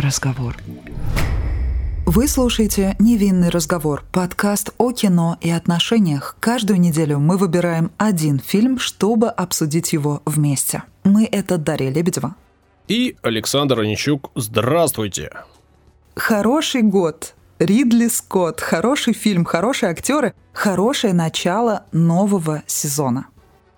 разговор. Вы слушаете «Невинный разговор» – подкаст о кино и отношениях. Каждую неделю мы выбираем один фильм, чтобы обсудить его вместе. Мы – это Дарья Лебедева. И Александр Онищук. Здравствуйте. Хороший год. Ридли Скотт. Хороший фильм, хорошие актеры, хорошее начало нового сезона.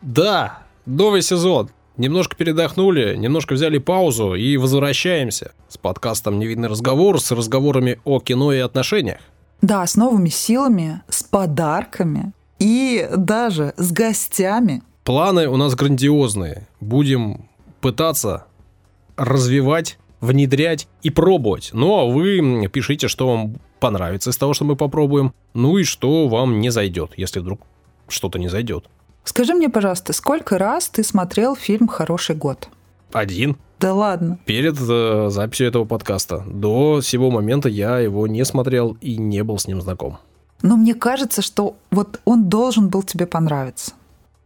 Да, новый сезон. Немножко передохнули, немножко взяли паузу и возвращаемся с подкастом «Невидный разговор», с разговорами о кино и отношениях. Да, с новыми силами, с подарками и даже с гостями. Планы у нас грандиозные. Будем пытаться развивать, внедрять и пробовать. Ну а вы пишите, что вам понравится из того, что мы попробуем, ну и что вам не зайдет, если вдруг что-то не зайдет. Скажи мне, пожалуйста, сколько раз ты смотрел фильм «Хороший год»? Один. Да ладно. Перед э, записью этого подкаста. До сего момента я его не смотрел и не был с ним знаком. Но мне кажется, что вот он должен был тебе понравиться.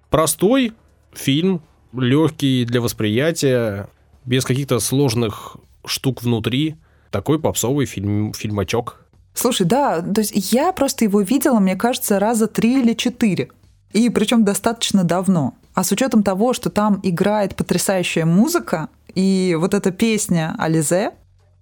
Простой фильм, легкий для восприятия, без каких-то сложных штук внутри. Такой попсовый фильм, фильмачок. Слушай, да, то есть я просто его видела, мне кажется, раза три или четыре. И причем достаточно давно. А с учетом того, что там играет потрясающая музыка, и вот эта песня Ализе,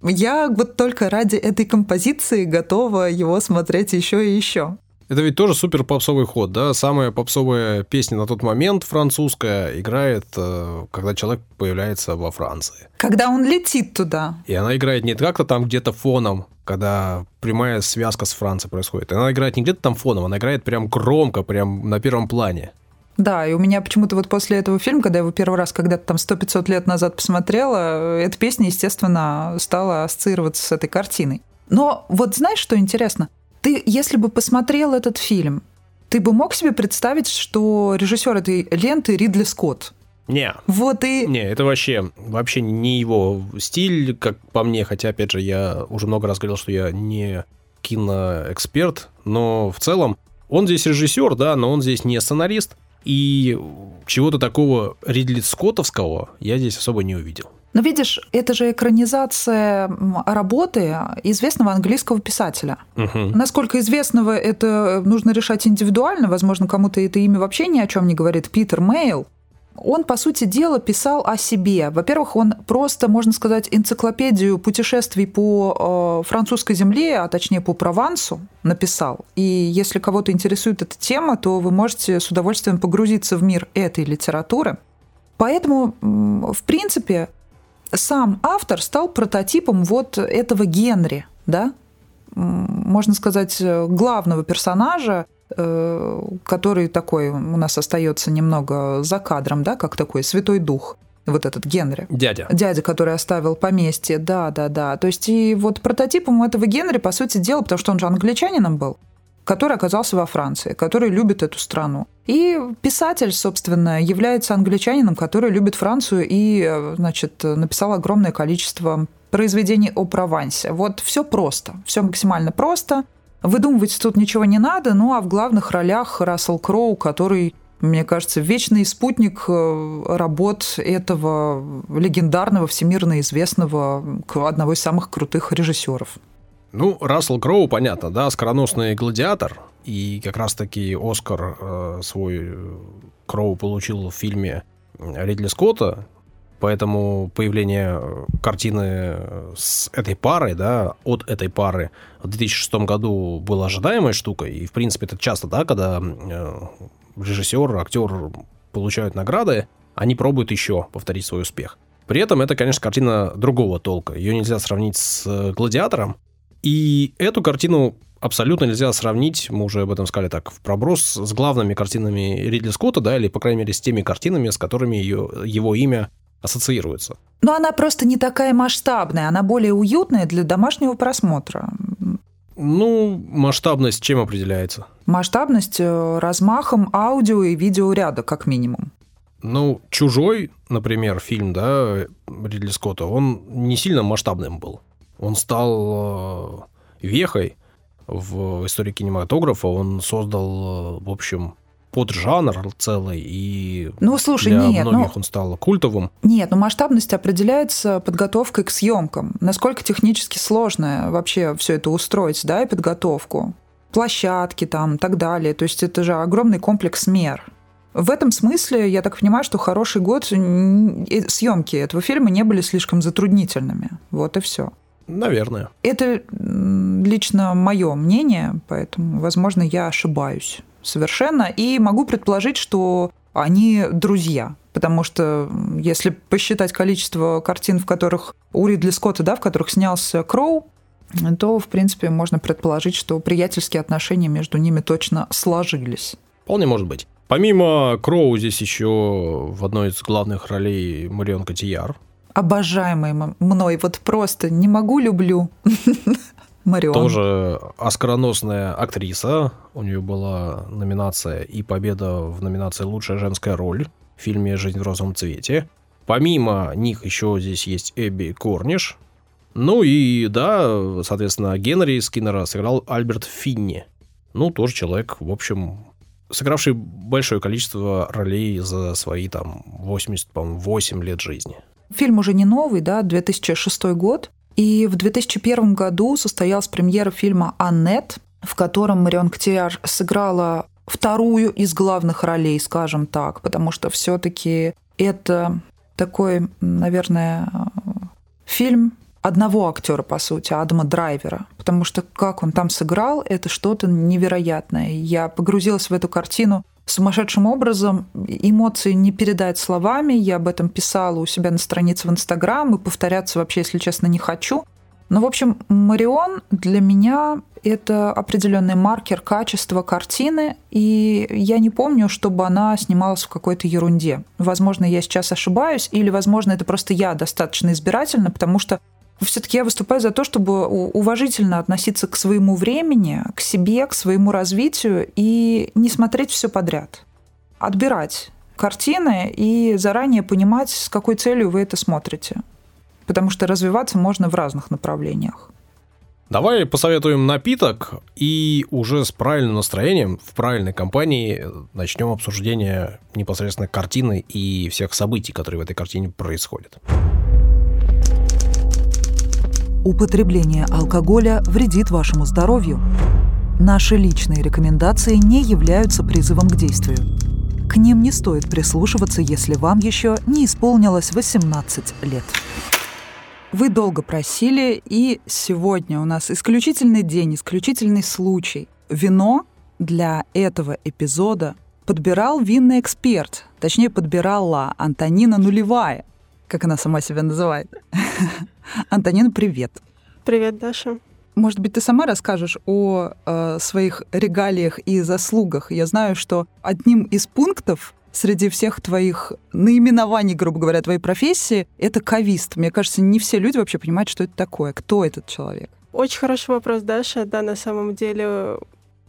я вот только ради этой композиции готова его смотреть еще и еще. Это ведь тоже супер попсовый ход, да? Самая попсовая песня на тот момент французская играет, э, когда человек появляется во Франции. Когда он летит туда. И она играет не как-то там где-то фоном, когда прямая связка с Францией происходит. Она играет не где-то там фоном, она играет прям громко, прям на первом плане. Да, и у меня почему-то вот после этого фильма, когда я его первый раз когда-то там 100-500 лет назад посмотрела, эта песня, естественно, стала ассоциироваться с этой картиной. Но вот знаешь, что интересно? Ты, если бы посмотрел этот фильм, ты бы мог себе представить, что режиссер этой ленты Ридли Скотт? Не. Вот и... Не, это вообще, вообще не его стиль, как по мне, хотя, опять же, я уже много раз говорил, что я не киноэксперт, но в целом он здесь режиссер, да, но он здесь не сценарист, и чего-то такого Ридли Скоттовского я здесь особо не увидел. Но видишь, это же экранизация работы известного английского писателя. Угу. Насколько известного, это нужно решать индивидуально. Возможно, кому-то это имя вообще ни о чем не говорит. Питер Мейл. Он, по сути дела, писал о себе. Во-первых, он просто, можно сказать, энциклопедию путешествий по э, французской земле, а точнее по Провансу, написал. И если кого-то интересует эта тема, то вы можете с удовольствием погрузиться в мир этой литературы. Поэтому, в принципе, сам автор стал прототипом вот этого Генри, да, можно сказать, главного персонажа, э, который такой у нас остается немного за кадром, да, как такой святой дух вот этот Генри. Дядя. Дядя, который оставил поместье, да, да, да. То есть и вот прототипом этого Генри, по сути дела, потому что он же англичанином был, который оказался во Франции, который любит эту страну. И писатель, собственно, является англичанином, который любит Францию и, значит, написал огромное количество произведений о Провансе. Вот все просто, все максимально просто. Выдумывать тут ничего не надо, ну а в главных ролях Рассел Кроу, который мне кажется, вечный спутник э, работ этого легендарного, всемирно известного, одного из самых крутых режиссеров. Ну, Рассел Кроу, понятно, да, скороносный гладиатор. И как раз-таки Оскар э, свой э, Кроу получил в фильме Ридли Скотта. Поэтому появление картины с этой парой, да, от этой пары в 2006 году было ожидаемой штукой. И, в принципе, это часто, да, когда э, режиссер, актер получают награды, они пробуют еще повторить свой успех. При этом это, конечно, картина другого толка. Ее нельзя сравнить с «Гладиатором», и эту картину абсолютно нельзя сравнить, мы уже об этом сказали так, в проброс с главными картинами Ридли Скотта, да, или, по крайней мере, с теми картинами, с которыми ее, его имя ассоциируется. Но она просто не такая масштабная, она более уютная для домашнего просмотра. Ну, масштабность чем определяется? Масштабность э, размахом аудио и видеоряда, как минимум. Ну, «Чужой», например, фильм, да, Ридли Скотта, он не сильно масштабным был. Он стал э, вехой в истории кинематографа. Он создал, э, в общем, поджанр целый, и ну, слушай, для нет, многих ну, он стал культовым. Нет, но масштабность определяется подготовкой к съемкам. Насколько технически сложно вообще все это устроить, да, и подготовку. Площадки там, так далее. То есть это же огромный комплекс мер. В этом смысле, я так понимаю, что хороший год съемки этого фильма не были слишком затруднительными. Вот и все. Наверное. Это лично мое мнение, поэтому, возможно, я ошибаюсь совершенно. И могу предположить, что они друзья. Потому что если посчитать количество картин, в которых у Ридли Скотта, да, в которых снялся Кроу, то, в принципе, можно предположить, что приятельские отношения между ними точно сложились. Вполне может быть. Помимо Кроу здесь еще в одной из главных ролей Марион Котияр. Обожаемый мной, вот просто не могу, люблю. Марион. Тоже оскароносная актриса. У нее была номинация и победа в номинации «Лучшая женская роль» в фильме «Жизнь в розовом цвете». Помимо них еще здесь есть Эбби Корниш. Ну и, да, соответственно, Генри Скиннера сыграл Альберт Финни. Ну, тоже человек, в общем, сыгравший большое количество ролей за свои там 88 лет жизни. Фильм уже не новый, да, 2006 год. И в 2001 году состоялась премьера фильма «Аннет», в котором Марион Котияр сыграла вторую из главных ролей, скажем так, потому что все-таки это такой, наверное, фильм одного актера, по сути, Адама Драйвера, потому что как он там сыграл, это что-то невероятное. Я погрузилась в эту картину сумасшедшим образом. Эмоции не передать словами. Я об этом писала у себя на странице в Инстаграм и повторяться вообще, если честно, не хочу. Но, в общем, Марион для меня это определенный маркер качества картины, и я не помню, чтобы она снималась в какой-то ерунде. Возможно, я сейчас ошибаюсь, или, возможно, это просто я достаточно избирательна, потому что все-таки я выступаю за то, чтобы уважительно относиться к своему времени, к себе, к своему развитию и не смотреть все подряд. Отбирать картины и заранее понимать, с какой целью вы это смотрите. Потому что развиваться можно в разных направлениях. Давай посоветуем напиток и уже с правильным настроением, в правильной компании начнем обсуждение непосредственно картины и всех событий, которые в этой картине происходят. Употребление алкоголя вредит вашему здоровью. Наши личные рекомендации не являются призывом к действию. К ним не стоит прислушиваться, если вам еще не исполнилось 18 лет. Вы долго просили, и сегодня у нас исключительный день, исключительный случай. Вино для этого эпизода подбирал винный эксперт, точнее подбирала Антонина Нулевая, как она сама себя называет. Антонина, привет. Привет, Даша. Может быть, ты сама расскажешь о э, своих регалиях и заслугах. Я знаю, что одним из пунктов среди всех твоих наименований, грубо говоря, твоей профессии, это кавист. Мне кажется, не все люди вообще понимают, что это такое. Кто этот человек? Очень хороший вопрос, Даша. Да, на самом деле,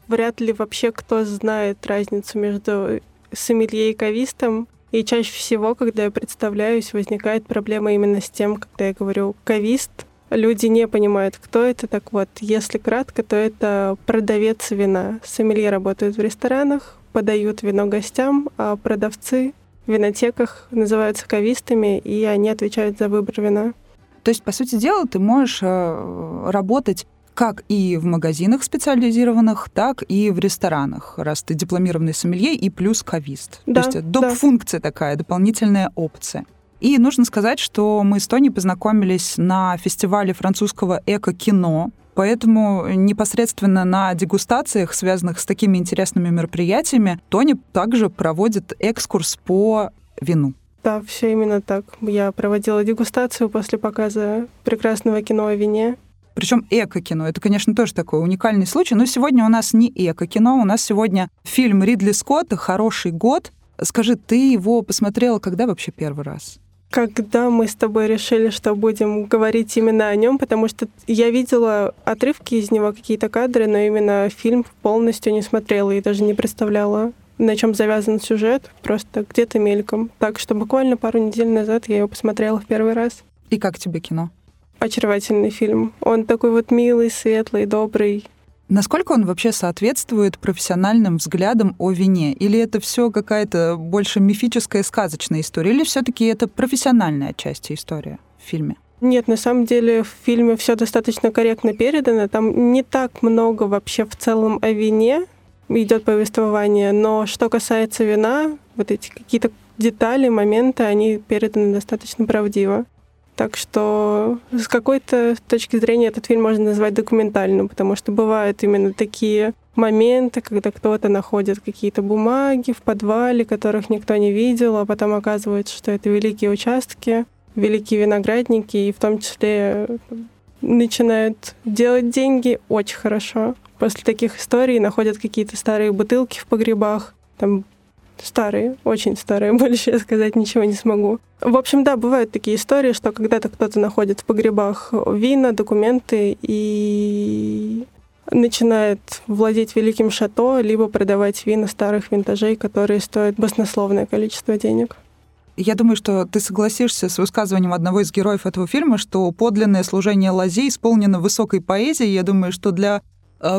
вряд ли вообще кто знает разницу между сомелье и кавистом. И чаще всего, когда я представляюсь, возникает проблема именно с тем, когда я говорю «кавист», люди не понимают, кто это. Так вот, если кратко, то это продавец вина. Сомелье работают в ресторанах, подают вино гостям, а продавцы в винотеках называются кавистами, и они отвечают за выбор вина. То есть, по сути дела, ты можешь э, работать как и в магазинах специализированных, так и в ресторанах, раз ты дипломированный сомелье и плюс кавист. Да, То есть доп. функция да. такая, дополнительная опция. И нужно сказать, что мы с Тони познакомились на фестивале французского эко-кино, Поэтому непосредственно на дегустациях, связанных с такими интересными мероприятиями, Тони также проводит экскурс по вину. Да, все именно так. Я проводила дегустацию после показа прекрасного кино о вине. Причем эко-кино. Это, конечно, тоже такой уникальный случай. Но сегодня у нас не эко-кино, у нас сегодня фильм Ридли Скотта «Хороший год». Скажи, ты его посмотрела когда вообще первый раз? Когда мы с тобой решили, что будем говорить именно о нем, потому что я видела отрывки из него, какие-то кадры, но именно фильм полностью не смотрела и даже не представляла, на чем завязан сюжет, просто где-то мельком. Так что буквально пару недель назад я его посмотрела в первый раз. И как тебе кино? Очаровательный фильм. Он такой вот милый, светлый, добрый. Насколько он вообще соответствует профессиональным взглядам о вине? Или это все какая-то больше мифическая, сказочная история? Или все-таки это профессиональная часть истории в фильме? Нет, на самом деле в фильме все достаточно корректно передано. Там не так много вообще в целом о вине идет повествование, но что касается вина, вот эти какие-то детали, моменты, они переданы достаточно правдиво. Так что с какой-то точки зрения этот фильм можно назвать документальным, потому что бывают именно такие моменты, когда кто-то находит какие-то бумаги в подвале, которых никто не видел, а потом оказывается, что это великие участки, великие виноградники, и в том числе начинают делать деньги очень хорошо. После таких историй находят какие-то старые бутылки в погребах, там Старые, очень старые, больше я сказать ничего не смогу. В общем, да, бывают такие истории, что когда-то кто-то находит в погребах вина, документы и начинает владеть великим шато, либо продавать вина старых винтажей, которые стоят баснословное количество денег. Я думаю, что ты согласишься с высказыванием одного из героев этого фильма, что подлинное служение лази исполнено высокой поэзией. Я думаю, что для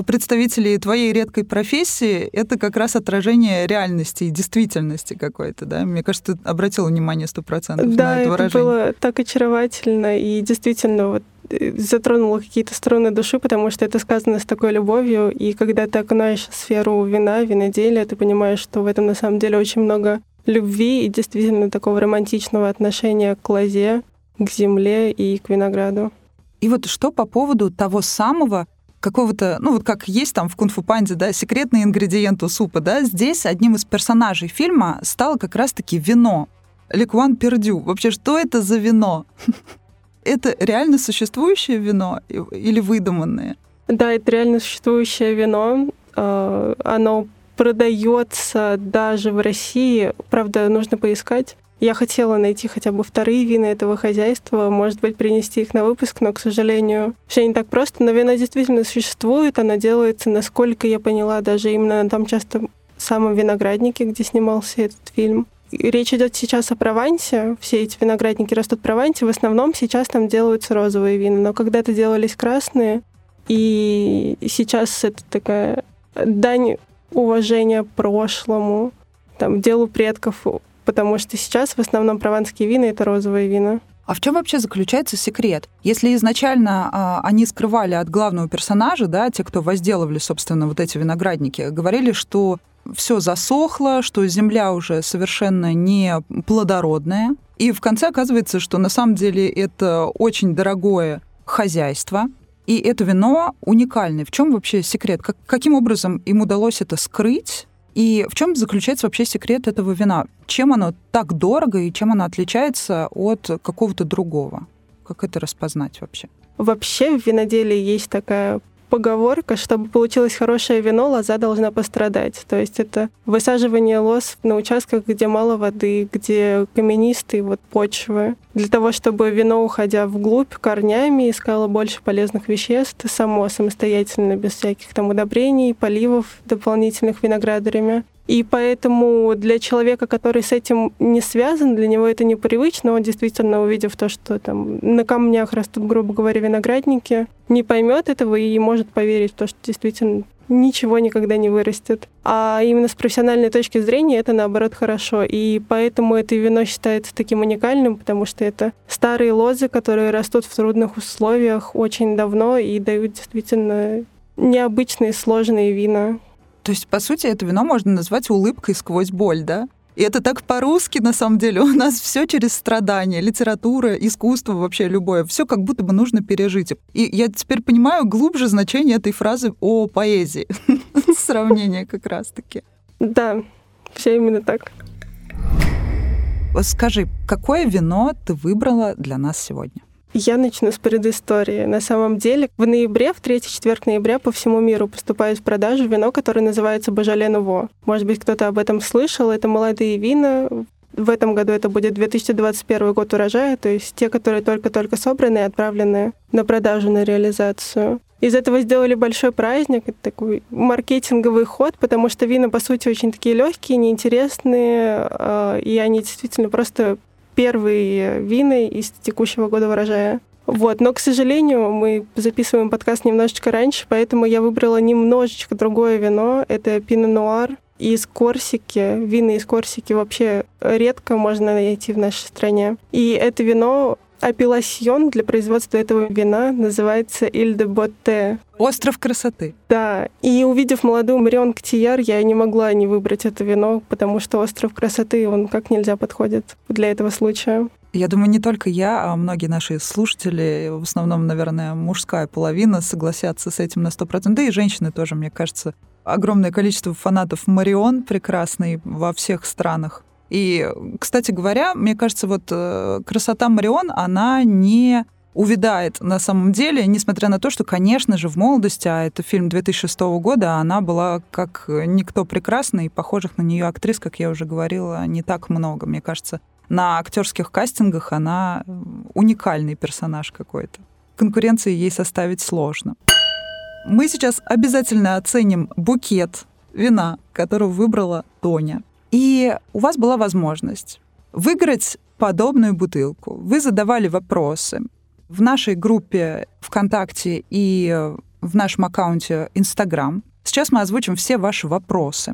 представителей твоей редкой профессии, это как раз отражение реальности и действительности какой-то, да? Мне кажется, ты обратил внимание сто процентов да, на это выражение. Да, это было так очаровательно и действительно вот э, затронуло какие-то струны души, потому что это сказано с такой любовью, и когда ты окунаешь сферу вина, виноделия, ты понимаешь, что в этом на самом деле очень много любви и действительно такого романтичного отношения к лозе, к земле и к винограду. И вот что по поводу того самого какого-то, ну вот как есть там в кунг-фу панде, да, секретный ингредиент у супа, да, здесь одним из персонажей фильма стало как раз-таки вино. Ликуан Пердю. Вообще, что это за вино? Это реально существующее вино или выдуманное? Да, это реально существующее вино. А, оно продается даже в России. Правда, нужно поискать. Я хотела найти хотя бы вторые вина этого хозяйства, может быть, принести их на выпуск, но, к сожалению, все не так просто. Но вино действительно существует, оно делается, насколько я поняла, даже именно там часто в самом винограднике, где снимался этот фильм. Речь идет сейчас о Провансе. Все эти виноградники растут в Провансе. В основном сейчас там делаются розовые вина, но когда-то делались красные. И сейчас это такая дань уважения прошлому, там, делу предков потому что сейчас в основном прованские вина — это розовые вина. А в чем вообще заключается секрет? Если изначально а, они скрывали от главного персонажа, да, те, кто возделывали, собственно, вот эти виноградники, говорили, что все засохло, что земля уже совершенно не плодородная. И в конце оказывается, что на самом деле это очень дорогое хозяйство, и это вино уникальное. В чем вообще секрет? Как, каким образом им удалось это скрыть? И в чем заключается вообще секрет этого вина? Чем оно так дорого и чем оно отличается от какого-то другого? Как это распознать вообще? Вообще в виноделии есть такая поговорка, чтобы получилось хорошее вино, лоза должна пострадать. То есть это высаживание лоз на участках, где мало воды, где каменистые вот почвы. Для того, чтобы вино, уходя вглубь корнями, искало больше полезных веществ само, самостоятельно, без всяких там удобрений, поливов дополнительных виноградарями. И поэтому для человека, который с этим не связан, для него это непривычно. Он действительно, увидев то, что там на камнях растут, грубо говоря, виноградники, не поймет этого и может поверить в то, что действительно ничего никогда не вырастет. А именно с профессиональной точки зрения это, наоборот, хорошо. И поэтому это вино считается таким уникальным, потому что это старые лозы, которые растут в трудных условиях очень давно и дают действительно необычные сложные вина. То есть, по сути, это вино можно назвать улыбкой сквозь боль, да? И это так по-русски, на самом деле. У нас все через страдания, литература, искусство, вообще любое. Все как будто бы нужно пережить. И я теперь понимаю глубже значение этой фразы о поэзии. Сравнение как раз-таки. Да, все именно так. Скажи, какое вино ты выбрала для нас сегодня? Я начну с предыстории. На самом деле, в ноябре, в 3-4 ноября по всему миру поступает в продажу вино, которое называется Божале Нуво. Может быть, кто-то об этом слышал. Это молодые вина. В этом году это будет 2021 год урожая, то есть те, которые только-только собраны и отправлены на продажу, на реализацию. Из этого сделали большой праздник, такой маркетинговый ход, потому что вина, по сути, очень такие легкие, неинтересные, а, и они действительно просто первые вины из текущего года урожая. Вот, но, к сожалению, мы записываем подкаст немножечко раньше, поэтому я выбрала немножечко другое вино. Это пино нуар из Корсики. Вина из Корсики вообще редко можно найти в нашей стране. И это вино апелласьон для производства этого вина называется Иль де Ботте. Остров красоты. Да. И увидев молодую Марион Ктияр, я не могла не выбрать это вино, потому что остров красоты, он как нельзя подходит для этого случая. Я думаю, не только я, а многие наши слушатели, в основном, наверное, мужская половина, согласятся с этим на 100%. Да и женщины тоже, мне кажется. Огромное количество фанатов Марион прекрасный во всех странах. И, кстати говоря, мне кажется, вот э, красота Марион, она не увядает на самом деле, несмотря на то, что, конечно же, в молодости, а это фильм 2006 года, она была как никто прекрасна, и похожих на нее актрис, как я уже говорила, не так много. Мне кажется, на актерских кастингах она уникальный персонаж какой-то. Конкуренции ей составить сложно. Мы сейчас обязательно оценим букет вина, которого выбрала Тоня. И у вас была возможность выиграть подобную бутылку. Вы задавали вопросы в нашей группе ВКонтакте и в нашем аккаунте Инстаграм. Сейчас мы озвучим все ваши вопросы,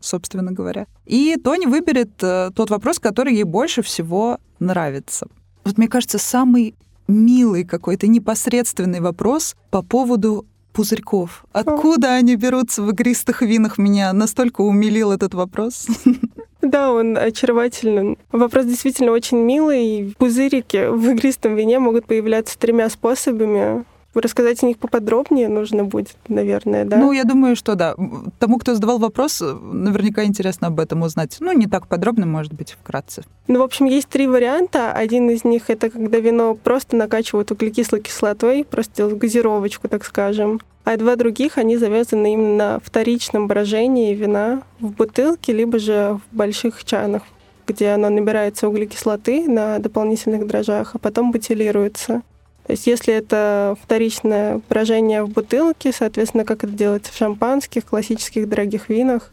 собственно говоря. И Тони выберет э, тот вопрос, который ей больше всего нравится. Вот мне кажется, самый милый какой-то непосредственный вопрос по поводу пузырьков. Откуда они берутся в игристых винах? Меня настолько умилил этот вопрос. Да, он очарователен. Вопрос действительно очень милый. Пузырики в игристом вине могут появляться тремя способами. Рассказать о них поподробнее нужно будет, наверное, да? Ну, я думаю, что да. Тому, кто задавал вопрос, наверняка интересно об этом узнать. Ну, не так подробно, может быть, вкратце. Ну, в общем, есть три варианта. Один из них — это когда вино просто накачивают углекислой кислотой, просто делают газировочку, так скажем. А два других, они завязаны именно на вторичном брожении вина в бутылке, либо же в больших чанах, где оно набирается углекислоты на дополнительных дрожжах, а потом бутилируется. То есть если это вторичное брожение в бутылке, соответственно, как это делается в шампанских, классических дорогих винах,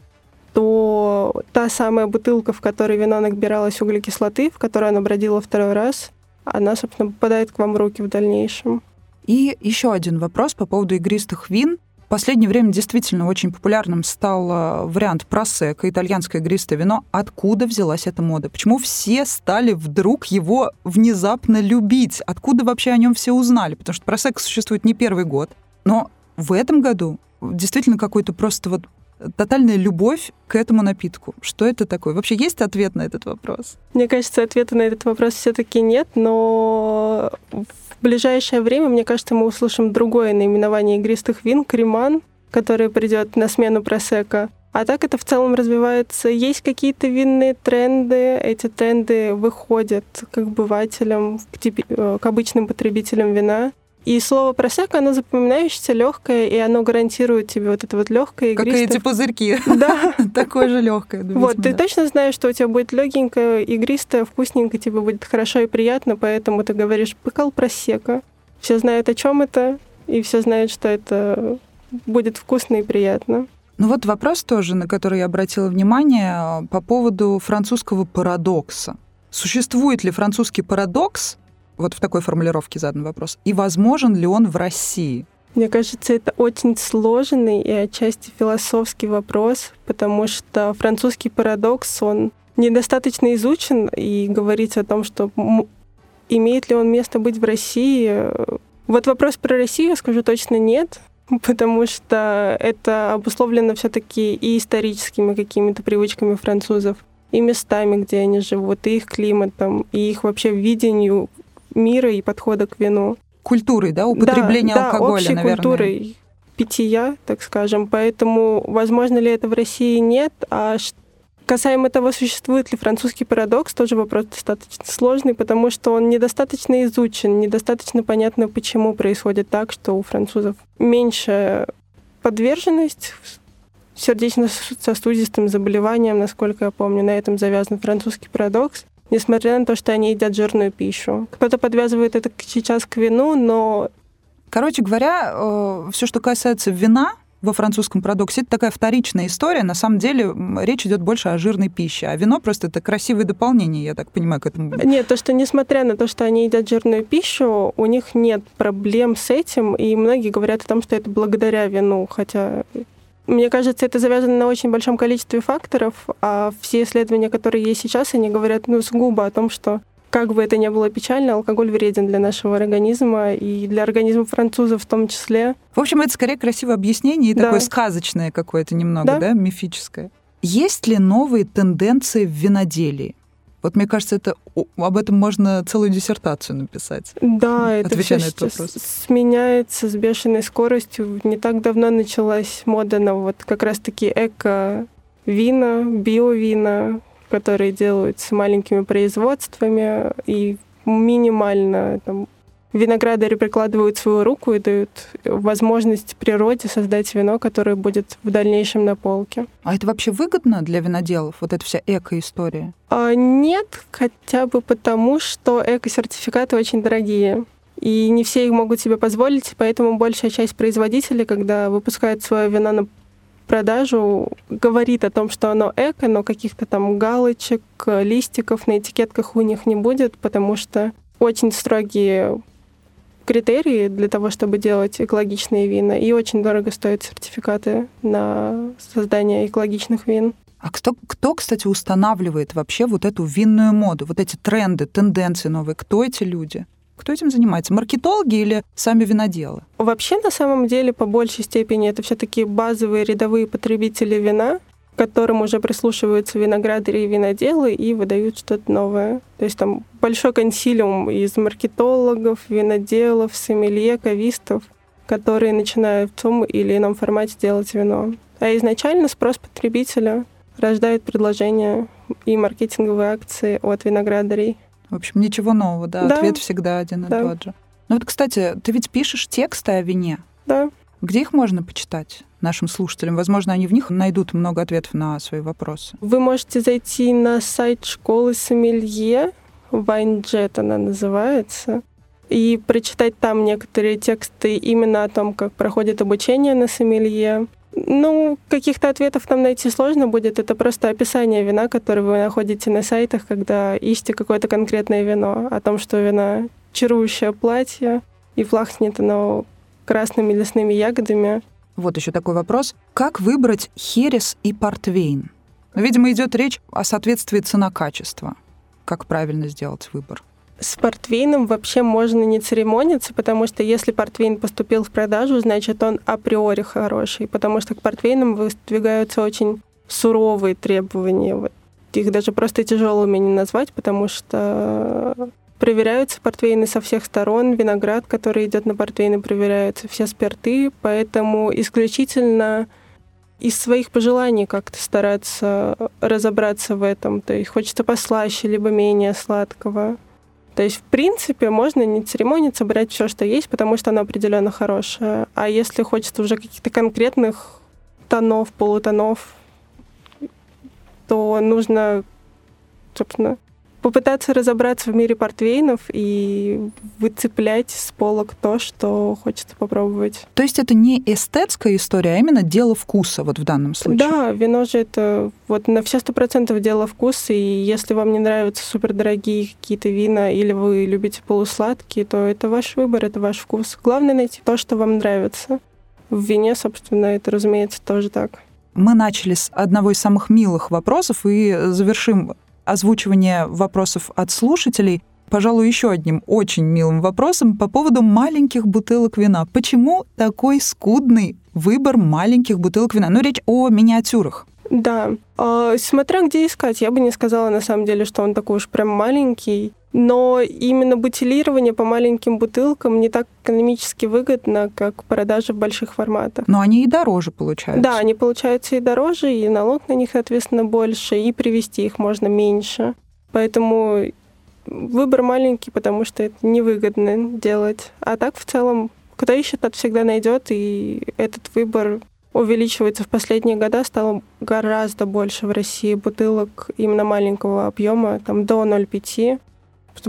то та самая бутылка, в которой вино набиралось углекислоты, в которой оно бродило второй раз, она, собственно, попадает к вам в руки в дальнейшем. И еще один вопрос по поводу игристых вин последнее время действительно очень популярным стал э, вариант просека, итальянское игристое вино. Откуда взялась эта мода? Почему все стали вдруг его внезапно любить? Откуда вообще о нем все узнали? Потому что просека существует не первый год. Но в этом году действительно какой-то просто вот тотальная любовь к этому напитку. Что это такое? Вообще есть ответ на этот вопрос? Мне кажется, ответа на этот вопрос все-таки нет, но ближайшее время, мне кажется, мы услышим другое наименование игристых вин — креман, которое придет на смену просека. А так это в целом развивается. Есть какие-то винные тренды. Эти тренды выходят к обывателям, к, тип... Э, к обычным потребителям вина. И слово просека, оно запоминающееся, легкое, и оно гарантирует тебе вот это вот легкое игристое. Как эти пузырьки. Да. Такое же легкое. Вот, ты точно знаешь, что у тебя будет легенькое, игристое, вкусненько, тебе будет хорошо и приятно, поэтому ты говоришь «пыкал просека». Все знают, о чем это, и все знают, что это будет вкусно и приятно. Ну вот вопрос тоже, на который я обратила внимание, по поводу французского парадокса. Существует ли французский парадокс, вот в такой формулировке задан вопрос. И возможен ли он в России? Мне кажется, это очень сложный и отчасти философский вопрос, потому что французский парадокс, он недостаточно изучен, и говорить о том, что имеет ли он место быть в России... Вот вопрос про Россию, я скажу точно нет, потому что это обусловлено все таки и историческими какими-то привычками французов, и местами, где они живут, и их климатом, и их вообще видению мира и подхода к вину. Культурой, да, употребления да, алкоголя, да, общей наверное. культурой питья, так скажем. Поэтому, возможно ли это в России, нет. А касаемо того, существует ли французский парадокс, тоже вопрос достаточно сложный, потому что он недостаточно изучен, недостаточно понятно, почему происходит так, что у французов меньше подверженность сердечно-сосудистым заболеваниям, насколько я помню, на этом завязан французский парадокс несмотря на то, что они едят жирную пищу. Кто-то подвязывает это сейчас к вину, но... Короче говоря, э, все, что касается вина, во французском продукте, это такая вторичная история. На самом деле речь идет больше о жирной пище. А вино просто это красивое дополнение, я так понимаю, к этому. Нет, то, что несмотря на то, что они едят жирную пищу, у них нет проблем с этим, и многие говорят о том, что это благодаря вину, хотя мне кажется, это завязано на очень большом количестве факторов, а все исследования, которые есть сейчас, они говорят ну, сугубо о том, что как бы это ни было печально, алкоголь вреден для нашего организма и для организма французов в том числе. В общем, это скорее красивое объяснение и да. такое сказочное какое-то немного, да? да, мифическое. Есть ли новые тенденции в виноделии? Вот мне кажется, это об этом можно целую диссертацию написать. Да, это все на этот вопрос. сменяется с бешеной скоростью. Не так давно началась мода на вот как раз-таки эко-вина, биовина, которые делаются маленькими производствами и минимально там, виноградари прикладывают свою руку и дают возможность природе создать вино, которое будет в дальнейшем на полке. А это вообще выгодно для виноделов, вот эта вся эко-история? А, нет, хотя бы потому, что эко-сертификаты очень дорогие. И не все их могут себе позволить, поэтому большая часть производителей, когда выпускают свое вино на продажу говорит о том, что оно эко, но каких-то там галочек, листиков на этикетках у них не будет, потому что очень строгие критерии для того, чтобы делать экологичные вина, и очень дорого стоят сертификаты на создание экологичных вин. А кто, кто, кстати, устанавливает вообще вот эту винную моду, вот эти тренды, тенденции новые? Кто эти люди? Кто этим занимается? Маркетологи или сами виноделы? Вообще, на самом деле, по большей степени это все-таки базовые рядовые потребители вина, к которым уже прислушиваются виноградари и виноделы и выдают что-то новое. То есть там большой консилиум из маркетологов, виноделов, сомелье, кавистов, которые начинают в том или ином формате делать вино. А изначально спрос потребителя рождает предложения и маркетинговые акции от виноградарей. В общем, ничего нового, да? да. Ответ всегда один да. и тот же. Ну вот, кстати, ты ведь пишешь тексты о вине. Да. Где их можно почитать нашим слушателям? Возможно, они в них найдут много ответов на свои вопросы. Вы можете зайти на сайт школы Сомелье, Вайнджет она называется, и прочитать там некоторые тексты именно о том, как проходит обучение на сомелье, ну, каких-то ответов там найти сложно будет. Это просто описание вина, которое вы находите на сайтах, когда ищете какое-то конкретное вино. О том, что вина чарующее платье и пахнет оно красными лесными ягодами. Вот еще такой вопрос. Как выбрать херес и портвейн? Видимо, идет речь о соответствии цена-качество. Как правильно сделать выбор? С портвейном вообще можно не церемониться, потому что если портвейн поступил в продажу, значит он априори хороший, потому что к портвейнам выдвигаются очень суровые требования. Их даже просто тяжелыми не назвать, потому что проверяются портвейны со всех сторон, виноград, который идет на портвейны, проверяются все спирты, поэтому исключительно из своих пожеланий как-то стараться разобраться в этом. То есть хочется послаще, либо менее сладкого. То есть, в принципе, можно не церемониться, брать все, что есть, потому что оно определенно хорошее. А если хочется уже каких-то конкретных тонов, полутонов, то нужно, собственно, попытаться разобраться в мире портвейнов и выцеплять с полок то, что хочется попробовать. То есть это не эстетская история, а именно дело вкуса вот в данном случае? Да, вино же это вот на все сто процентов дело вкуса, и если вам не нравятся супердорогие какие-то вина или вы любите полусладкие, то это ваш выбор, это ваш вкус. Главное найти то, что вам нравится. В вине, собственно, это, разумеется, тоже так. Мы начали с одного из самых милых вопросов и завершим озвучивание вопросов от слушателей, пожалуй, еще одним очень милым вопросом по поводу маленьких бутылок вина. Почему такой скудный выбор маленьких бутылок вина? Ну, речь о миниатюрах. Да. А, смотря где искать, я бы не сказала на самом деле, что он такой уж прям маленький но именно бутилирование по маленьким бутылкам не так экономически выгодно, как продажа в больших форматах. Но они и дороже получаются. Да, они получаются и дороже, и налог на них, соответственно, больше, и привезти их можно меньше. Поэтому выбор маленький, потому что это невыгодно делать. А так, в целом, кто ищет, тот всегда найдет, и этот выбор увеличивается в последние годы, стало гораздо больше в России бутылок именно маленького объема, там до 0,5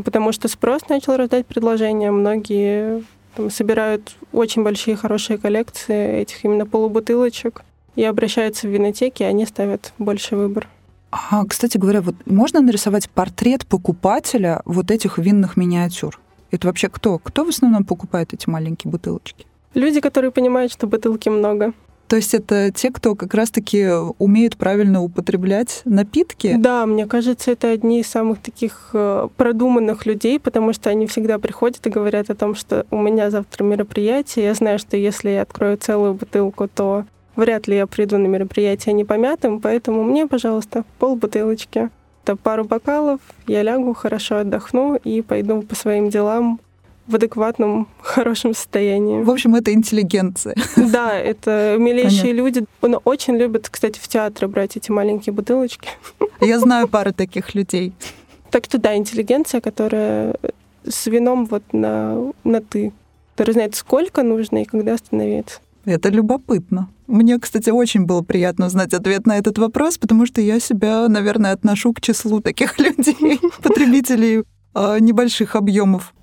потому что спрос начал рождать предложения. Многие там, собирают очень большие хорошие коллекции этих именно полубутылочек и обращаются в винотеки, и они ставят больше выбор. А, кстати говоря, вот можно нарисовать портрет покупателя вот этих винных миниатюр? Это вообще кто? Кто в основном покупает эти маленькие бутылочки? Люди, которые понимают, что бутылки много. То есть это те, кто как раз-таки умеет правильно употреблять напитки? Да, мне кажется, это одни из самых таких э, продуманных людей, потому что они всегда приходят и говорят о том, что у меня завтра мероприятие, я знаю, что если я открою целую бутылку, то вряд ли я приду на мероприятие не помятым, поэтому мне, пожалуйста, пол бутылочки. Это пару бокалов, я лягу, хорошо отдохну и пойду по своим делам в адекватном, хорошем состоянии. В общем, это интеллигенция. Да, это милейшие Понятно. люди. Он очень любит, кстати, в театры брать эти маленькие бутылочки. Я знаю пару таких людей. Так что да, интеллигенция, которая с вином вот на, на «ты», который знает, сколько нужно и когда остановиться. Это любопытно. Мне, кстати, очень было приятно узнать ответ на этот вопрос, потому что я себя, наверное, отношу к числу таких людей, потребителей э, небольших объемов.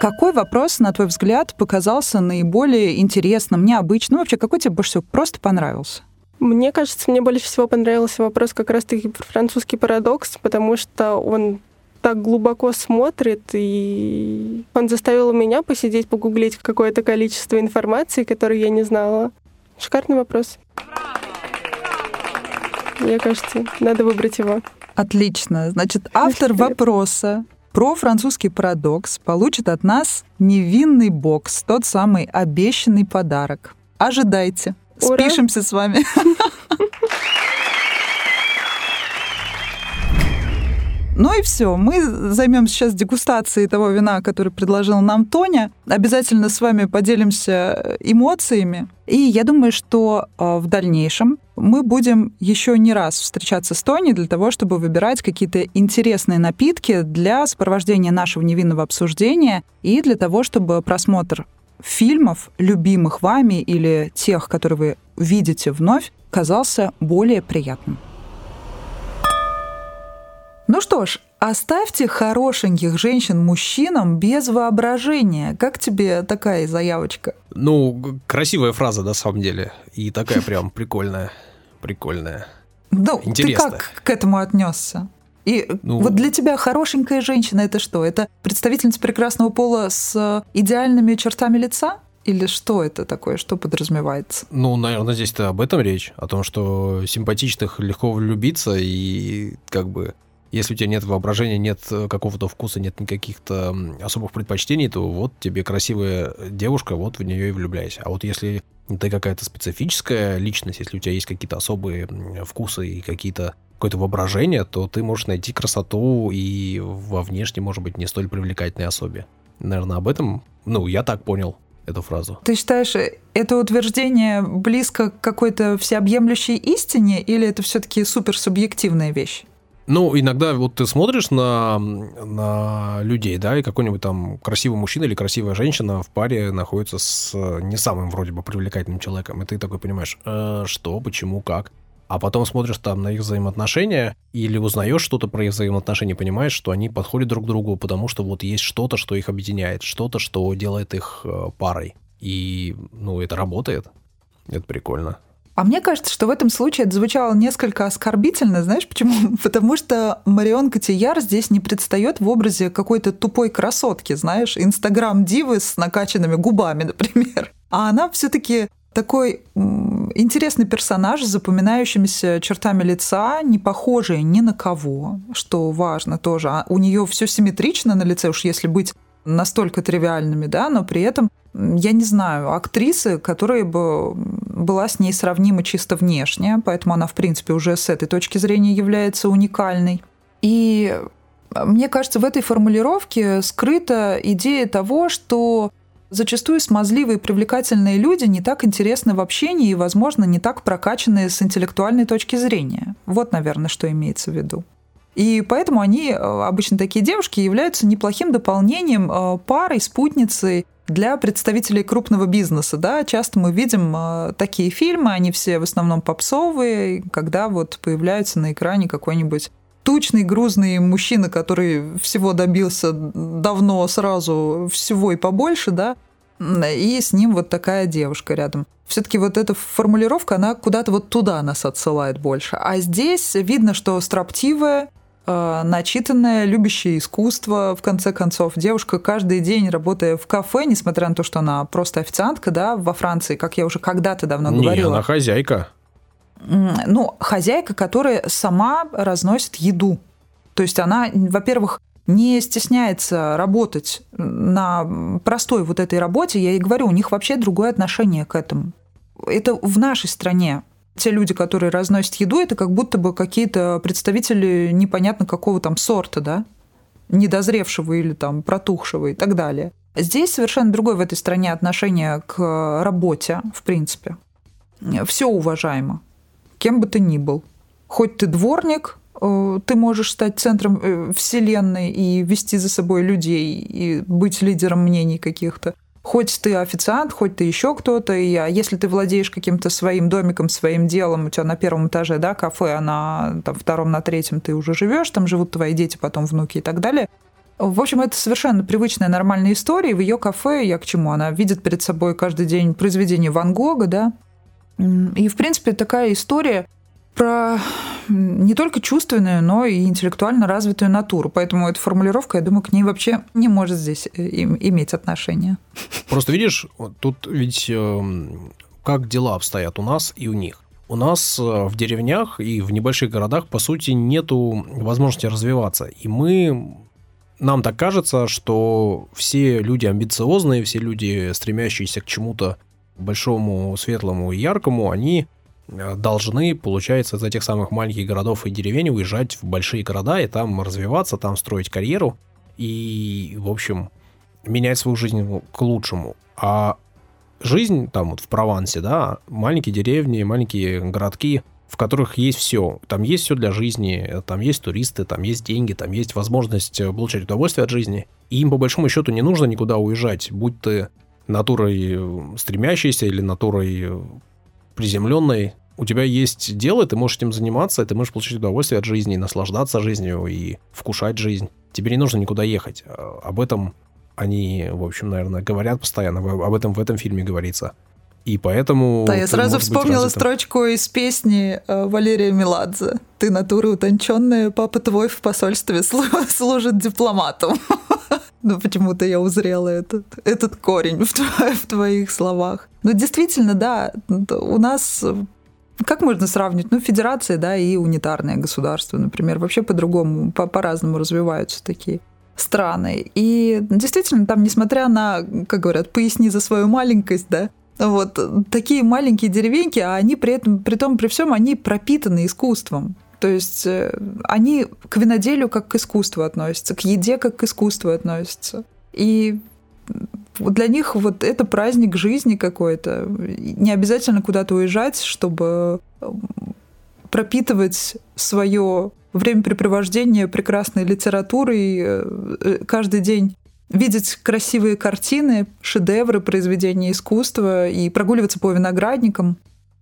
Какой вопрос, на твой взгляд, показался наиболее интересным, необычным? Вообще, какой тебе больше всего просто понравился? Мне кажется, мне больше всего понравился вопрос как раз-таки про французский парадокс, потому что он так глубоко смотрит, и он заставил меня посидеть, погуглить какое-то количество информации, которую я не знала. Шикарный вопрос. Мне кажется, надо выбрать его. Отлично. Значит, автор вопроса про французский парадокс получит от нас невинный бокс, тот самый обещанный подарок. Ожидайте. Ура. Спишемся с вами. Ну и все. Мы займемся сейчас дегустацией того вина, который предложил нам Тоня. Обязательно с вами поделимся эмоциями. И я думаю, что э, в дальнейшем мы будем еще не раз встречаться с Тони для того, чтобы выбирать какие-то интересные напитки для сопровождения нашего невинного обсуждения и для того, чтобы просмотр фильмов, любимых вами или тех, которые вы видите вновь, казался более приятным. Ну что ж, оставьте хорошеньких женщин мужчинам без воображения. Как тебе такая заявочка? Ну, красивая фраза на самом деле. И такая прям прикольная. Прикольная. Ну, ты как к этому отнесся? И ну, вот для тебя хорошенькая женщина это что? Это представительница прекрасного пола с идеальными чертами лица? Или что это такое, что подразумевается? Ну, наверное, здесь-то об этом речь, о том, что симпатичных легко влюбиться и как бы если у тебя нет воображения, нет э, какого-то вкуса, нет никаких-то особых предпочтений, то вот тебе красивая девушка, вот в нее и влюбляйся. А вот если ты какая-то специфическая личность, если у тебя есть какие-то особые вкусы и какие-то какое-то воображение, то ты можешь найти красоту и во внешне, может быть, не столь привлекательной особе. Наверное, об этом, ну, я так понял эту фразу. Ты считаешь, э, это утверждение близко к какой-то всеобъемлющей истине или это все-таки суперсубъективная вещь? Ну, иногда вот ты смотришь на, на людей, да, и какой-нибудь там красивый мужчина или красивая женщина в паре находится с не самым вроде бы привлекательным человеком, и ты такой понимаешь, э, что, почему, как. А потом смотришь там на их взаимоотношения или узнаешь что-то про их взаимоотношения, понимаешь, что они подходят друг к другу, потому что вот есть что-то, что их объединяет, что-то, что делает их э, парой. И, ну, это работает. Это прикольно. А мне кажется, что в этом случае это звучало несколько оскорбительно, знаешь почему? Потому что Марион Котияр здесь не предстает в образе какой-то тупой красотки, знаешь, инстаграм-дивы с накачанными губами, например. А она все таки такой интересный персонаж с запоминающимися чертами лица, не похожий ни на кого, что важно тоже. А у нее все симметрично на лице, уж если быть настолько тривиальными, да, но при этом, я не знаю, актрисы, которая бы была с ней сравнима чисто внешне, поэтому она, в принципе, уже с этой точки зрения является уникальной. И мне кажется, в этой формулировке скрыта идея того, что зачастую смазливые и привлекательные люди не так интересны в общении и, возможно, не так прокачанные с интеллектуальной точки зрения. Вот, наверное, что имеется в виду. И поэтому они, э, обычно такие девушки, являются неплохим дополнением э, парой, спутницей для представителей крупного бизнеса. Да? Часто мы видим э, такие фильмы, они все в основном попсовые, когда вот появляется на экране какой-нибудь тучный, грузный мужчина, который всего добился давно, сразу, всего и побольше, да, и с ним вот такая девушка рядом. Все-таки вот эта формулировка, она куда-то вот туда нас отсылает больше. А здесь видно, что строптивая, начитанная, любящая искусство, в конце концов. Девушка каждый день, работая в кафе, несмотря на то, что она просто официантка, да, во Франции, как я уже когда-то давно Не, говорила. она хозяйка. Ну, хозяйка, которая сама разносит еду. То есть она, во-первых, не стесняется работать на простой вот этой работе, я и говорю, у них вообще другое отношение к этому. Это в нашей стране. Те люди, которые разносят еду, это как будто бы какие-то представители непонятно какого там сорта, да, недозревшего или там протухшего и так далее. Здесь совершенно другое в этой стране отношение к работе, в принципе. Все уважаемо, кем бы ты ни был. Хоть ты дворник, Э, ты можешь стать центром э, вселенной и вести за собой людей, и быть лидером мнений каких-то. Хоть ты официант, хоть ты еще кто-то, и а если ты владеешь каким-то своим домиком, своим делом, у тебя на первом этаже, да, кафе, а на там, втором, на третьем ты уже живешь, там живут твои дети, потом внуки и так далее. В общем, это совершенно привычная, нормальная история. В ее кафе я к чему? Она видит перед собой каждый день произведение Ван Гога, да. И, в принципе, такая история про не только чувственную, но и интеллектуально развитую натуру. Поэтому эта формулировка, я думаю, к ней вообще не может здесь э, иметь отношение. Просто видишь, тут ведь эм, как дела обстоят у нас и у них. У нас э, в деревнях и в небольших городах, по сути, нету возможности развиваться. И мы нам так кажется, что все люди амбициозные, все люди, стремящиеся к чему-то большому, светлому и яркому, они Э, должны, получается, из этих самых маленьких городов и деревень уезжать в большие города и там развиваться, там строить карьеру и, в общем, менять свою жизнь к лучшему. А жизнь там вот в Провансе, да, маленькие деревни, маленькие городки, в которых есть все. Там есть все для жизни, там есть туристы, там есть деньги, там есть возможность э, получать удовольствие от жизни. И им, по большому счету, не нужно никуда уезжать, будь ты натурой э, стремящейся или натурой приземленной, у тебя есть дело, ты можешь этим заниматься, ты можешь получить удовольствие от жизни, наслаждаться жизнью и вкушать жизнь. Тебе не нужно никуда ехать. А, об этом они, в общем, наверное, говорят постоянно. Об этом в этом фильме говорится. И поэтому... Да, я сразу вспомнила строчку из песни э, Валерия Меладзе. «Ты натура утонченная, папа твой в посольстве служит дипломатом». Ну, почему-то я узрела этот, этот корень в, в твоих словах. Ну, действительно, да, у нас как можно сравнить? Ну, федерация, да, и унитарное государство, например, вообще по-другому, по- по-разному развиваются такие страны. И действительно, там, несмотря на, как говорят, поясни за свою маленькость, да, вот такие маленькие деревеньки, а они при этом, при том, при всем, они пропитаны искусством. То есть э, они к виноделию как к искусству относятся, к еде как к искусству относятся. И для них вот это праздник жизни какой-то. Не обязательно куда-то уезжать, чтобы пропитывать свое времяпрепровождение прекрасной литературой, э, каждый день видеть красивые картины, шедевры, произведения искусства и прогуливаться по виноградникам.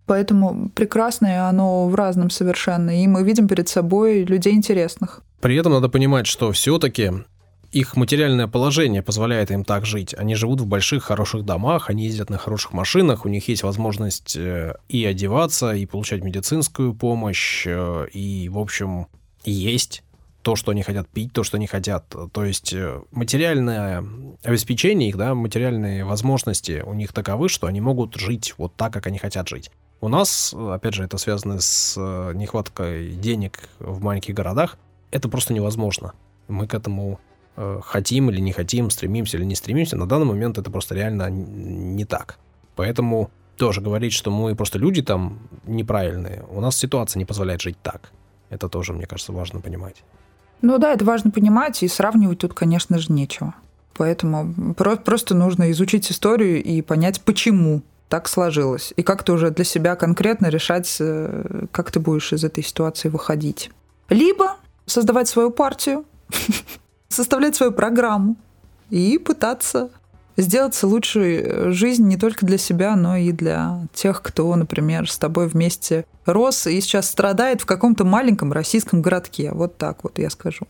Поэтому прекрасное оно в разном совершенно, и мы видим перед собой людей интересных. При этом надо понимать, что все-таки их материальное положение позволяет им так жить. Они живут в больших хороших домах, они ездят на хороших машинах, у них есть возможность э, и одеваться, и получать медицинскую помощь, э, и, в общем, есть то, что они хотят пить, то, что они хотят. То есть э, материальное обеспечение их, да, материальные возможности у них таковы, что они могут жить вот так, как они хотят жить. У нас, опять же, это связано с нехваткой денег в маленьких городах. Это просто невозможно. Мы к этому хотим или не хотим, стремимся или не стремимся, на данный момент это просто реально не так. Поэтому тоже говорить, что мы просто люди там неправильные, у нас ситуация не позволяет жить так. Это тоже, мне кажется, важно понимать. Ну да, это важно понимать, и сравнивать тут, конечно же, нечего. Поэтому просто нужно изучить историю и понять, почему так сложилось. И как-то уже для себя конкретно решать, э, как ты будешь из этой ситуации выходить. Либо создавать свою партию, составлять свою программу и пытаться сделать лучшую жизнь не только для себя, но и для тех, кто, например, с тобой вместе рос и сейчас страдает в каком-то маленьком российском городке. Вот так вот я скажу.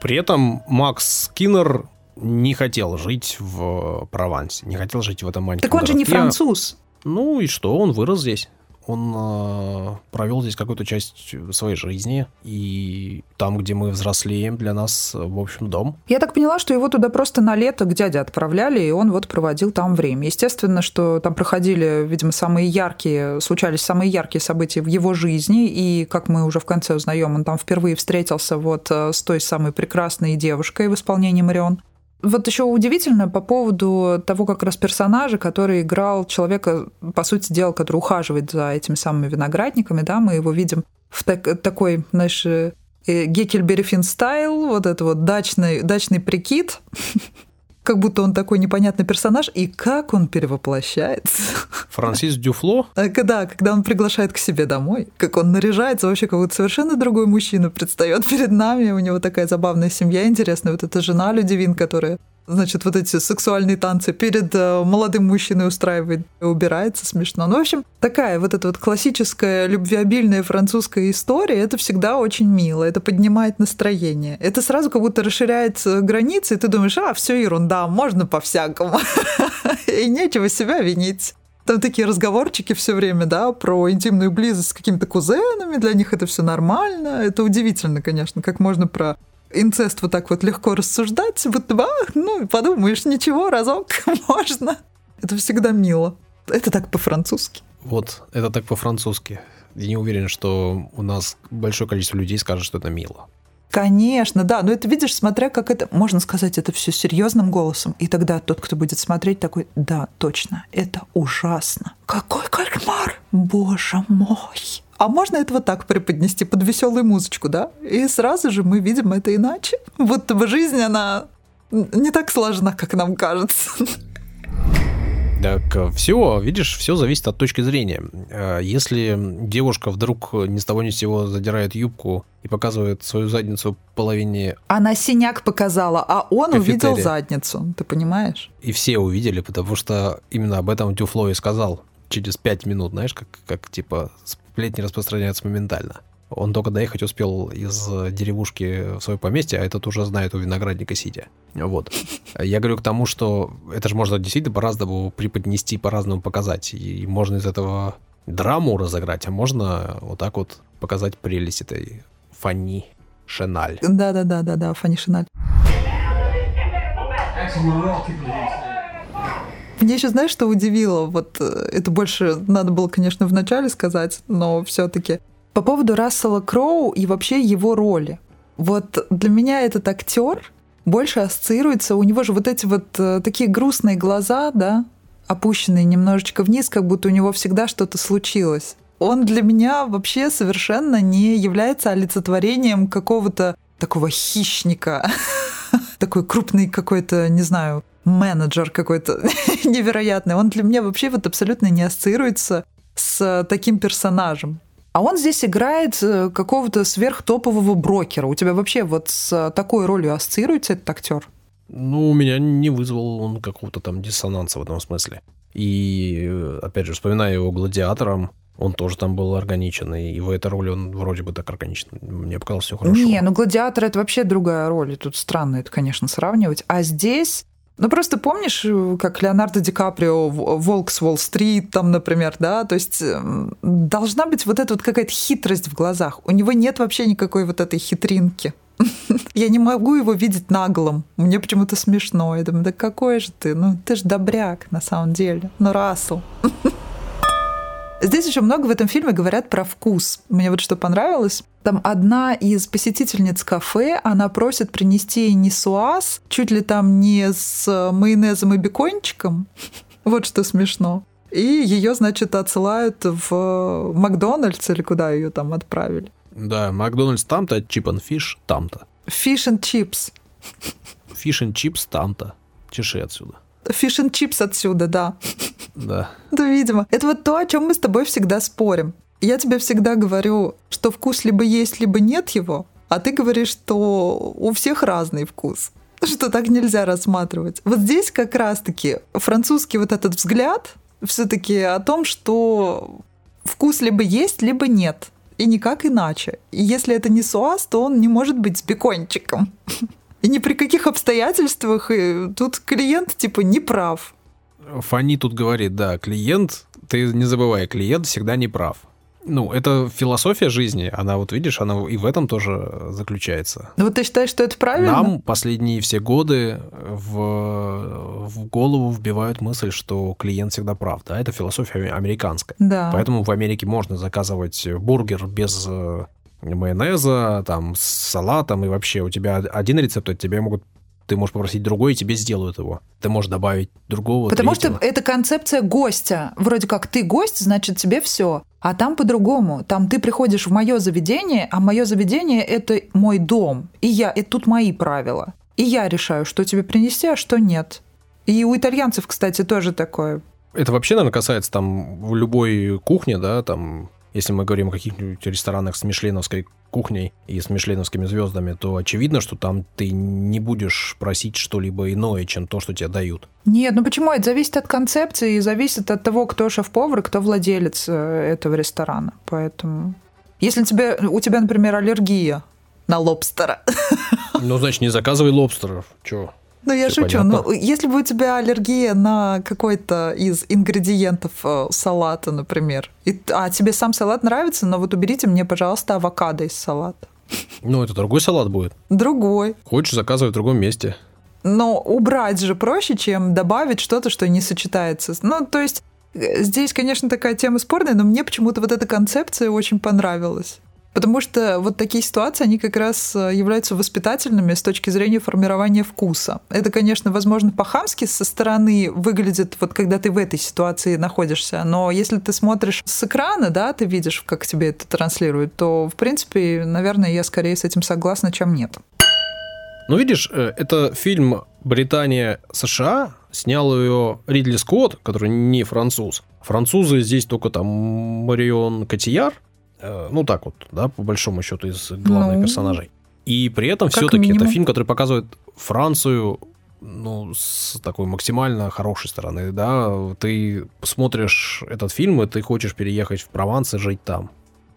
При этом Макс Скиннер не хотел жить в Провансе, не хотел жить в этом маленьком Так он же не городке. француз. Ну и что, он вырос здесь. Он э, провел здесь какую-то часть своей жизни, и там, где мы взрослеем, для нас, в общем, дом. Я так поняла, что его туда просто на лето к дяде отправляли, и он вот проводил там время. Естественно, что там проходили, видимо, самые яркие, случались самые яркие события в его жизни, и, как мы уже в конце узнаем, он там впервые встретился вот э, с той самой прекрасной девушкой в исполнении Марион. Вот еще удивительно по поводу того, как раз персонажа, который играл человека, по сути дела, который ухаживает за этими самыми виноградниками, да, мы его видим в так- такой, знаешь, э, Геккельбери Финн стайл, вот это вот дачный, дачный прикид, как будто он такой непонятный персонаж, и как он перевоплощается. Франсис Дюфло, А Когда, когда он приглашает к себе домой, как он наряжается, вообще как будто совершенно другой мужчина предстает перед нами. У него такая забавная семья интересная. Вот эта жена Людивин, которая значит, вот эти сексуальные танцы перед э, молодым мужчиной устраивает, убирается смешно. Ну, в общем, такая вот эта вот классическая любвеобильная французская история, это всегда очень мило, это поднимает настроение. Это сразу как будто расширяет э, границы, и ты думаешь, а, все ерунда, можно по-всякому. И нечего себя винить. Там такие разговорчики все время, да, про интимную близость с какими-то кузенами, для них это все нормально. Это удивительно, конечно, как можно про инцест вот так вот легко рассуждать, будто бы, а, ну, подумаешь, ничего, разок можно. Это всегда мило. Это так по-французски. вот, это так по-французски. Я не уверен, что у нас большое количество людей скажет, что это мило. Конечно, да, но это видишь, смотря как это, можно сказать это все серьезным голосом, и тогда тот, кто будет смотреть, такой, да, точно, это ужасно. Какой кальмар, боже мой. А можно это вот так преподнести под веселую музычку, да? И сразу же мы видим это иначе. Будто бы жизнь, она не так сложна, как нам кажется. Так, все, видишь, все зависит от точки зрения. Э, Если девушка вдруг ни с того ни с сего задирает юбку и показывает свою задницу половине, Она синяк показала, а он Кафетерия. увидел задницу, ты понимаешь? и все увидели, потому что именно об этом Дюфло и сказал через пять минут, знаешь, как, как типа сплетни распространяются моментально. Он только доехать успел из деревушки в свое поместье, а этот уже знает у виноградника сидя. Вот. Я говорю к тому, что это же можно действительно по-разному преподнести, по-разному показать. И можно из этого драму разыграть, а можно вот так вот показать прелесть этой Фанни Шеналь. Да-да-да-да-да, Фанни Шиналь. Мне еще, знаешь, что удивило? Вот э, это больше надо было, конечно, вначале сказать, но все-таки по поводу Рассела Кроу и вообще его роли. Вот для меня этот актер больше ассоциируется, у него же вот эти вот э, такие грустные глаза, да, опущенные немножечко вниз, как будто у него всегда что-то случилось. Он для меня вообще совершенно не является олицетворением какого-то такого хищника, такой крупный какой-то, не знаю, менеджер какой-то невероятный. Он для меня вообще вот абсолютно не ассоциируется с таким персонажем. А он здесь играет э, какого-то сверхтопового брокера. У тебя вообще вот с такой ролью ассоциируется этот актер? Ну, у меня не вызвал он какого-то там диссонанса в этом смысле. И, э, опять же, вспоминая его гладиатором, он тоже там был органичен, и в этой роли он вроде бы так органичен. Мне показалось все хорошо. Не, ну гладиатор это вообще другая роль. И Тут странно это, конечно, сравнивать. А здесь ну, просто помнишь, э, как Леонардо Ди Каприо «Волк с Уолл-стрит», там, например, да? То есть эм, должна быть вот эта вот какая-то хитрость в глазах. У него нет вообще никакой вот этой хитринки. Я не могу его видеть наглым. Мне почему-то смешно. Я думаю, да какой же ты? Ну, ты же добряк на самом деле. Ну, Рассел. Здесь еще много в этом фильме говорят про вкус. Мне вот что понравилось. Там одна из посетительниц кафе, она просит принести ей нисуаз, чуть ли там не с майонезом и бекончиком. Вот что смешно. И ее, значит, отсылают в Макдональдс или куда ее там отправили. Да, Макдональдс там-то, Чип and Фиш там-то. Fish and chips. Фиш and Чипс там-то. Чеши отсюда. Fish and chips отсюда, да. Да. Да, видимо. Это вот то, о чем мы с тобой всегда спорим. Я тебе всегда говорю, что вкус либо есть, либо нет его, а ты говоришь, что у всех разный вкус что так нельзя рассматривать. Вот здесь как раз-таки французский вот этот взгляд все-таки о том, что вкус либо есть, либо нет. И никак иначе. И если это не суаз, то он не может быть с бекончиком. И ни при каких обстоятельствах и тут клиент типа не прав. Фани тут говорит, да, клиент, ты не забывай, клиент всегда не прав. Ну, это философия жизни, она вот видишь, она и в этом тоже заключается. Ну вот ты считаешь, что это правильно? Нам последние все годы в, в голову вбивают мысль, что клиент всегда прав, да, это философия американская. Да. Поэтому в Америке можно заказывать бургер без э, майонеза, там, с салатом, и вообще у тебя один рецепт, от тебя могут ты можешь попросить другой, и тебе сделают его. Ты можешь добавить другого. Потому третьего. что это концепция гостя. Вроде как ты гость, значит тебе все. А там по-другому. Там ты приходишь в мое заведение, а мое заведение это мой дом. И я, это тут мои правила. И я решаю, что тебе принести, а что нет. И у итальянцев, кстати, тоже такое. Это вообще, наверное, касается там любой кухне, да, там если мы говорим о каких-нибудь ресторанах с мишленовской кухней и с мишленовскими звездами, то очевидно, что там ты не будешь просить что-либо иное, чем то, что тебе дают. Нет, ну почему? Это зависит от концепции и зависит от того, кто шеф-повар, кто владелец э, этого ресторана. Поэтому... Если тебе, у тебя, например, аллергия на лобстера. Ну, значит, не заказывай лобстеров. Чего? Ну, я Всё шучу. понятно. Ну, если бы у тебя аллергия на какой-то из ингредиентов э, салата, например, и, а тебе сам салат нравится, но вот уберите мне, пожалуйста, авокадо из салата. Ну, это другой салат будет. Другой. Хочешь, заказывай в другом месте. Но убрать же проще, чем добавить что-то, что не сочетается. Ну, то есть э, здесь, конечно, такая тема спорная, но мне почему-то вот эта концепция очень понравилась. Потому что вот такие ситуации, они как раз э, являются воспитательными с точки зрения формирования вкуса. Это, конечно, возможно, по-хамски со стороны выглядит, вот когда ты в этой ситуации находишься, но если ты смотришь с экрана, да, ты видишь, как тебе это транслируют, то, в принципе, наверное, я скорее с этим согласна, чем нет. Ну, видишь, э, это фильм Британия-США. Снял ее Ридли Скотт, который не француз. Французы здесь только там Марион Котияр. Э, Ну, так вот, да, по большому счету, из главных Ну, персонажей. И при этом все-таки это фильм, который показывает Францию ну, с такой максимально хорошей стороны, да, ты смотришь этот фильм, и ты хочешь переехать в Прованс и жить там.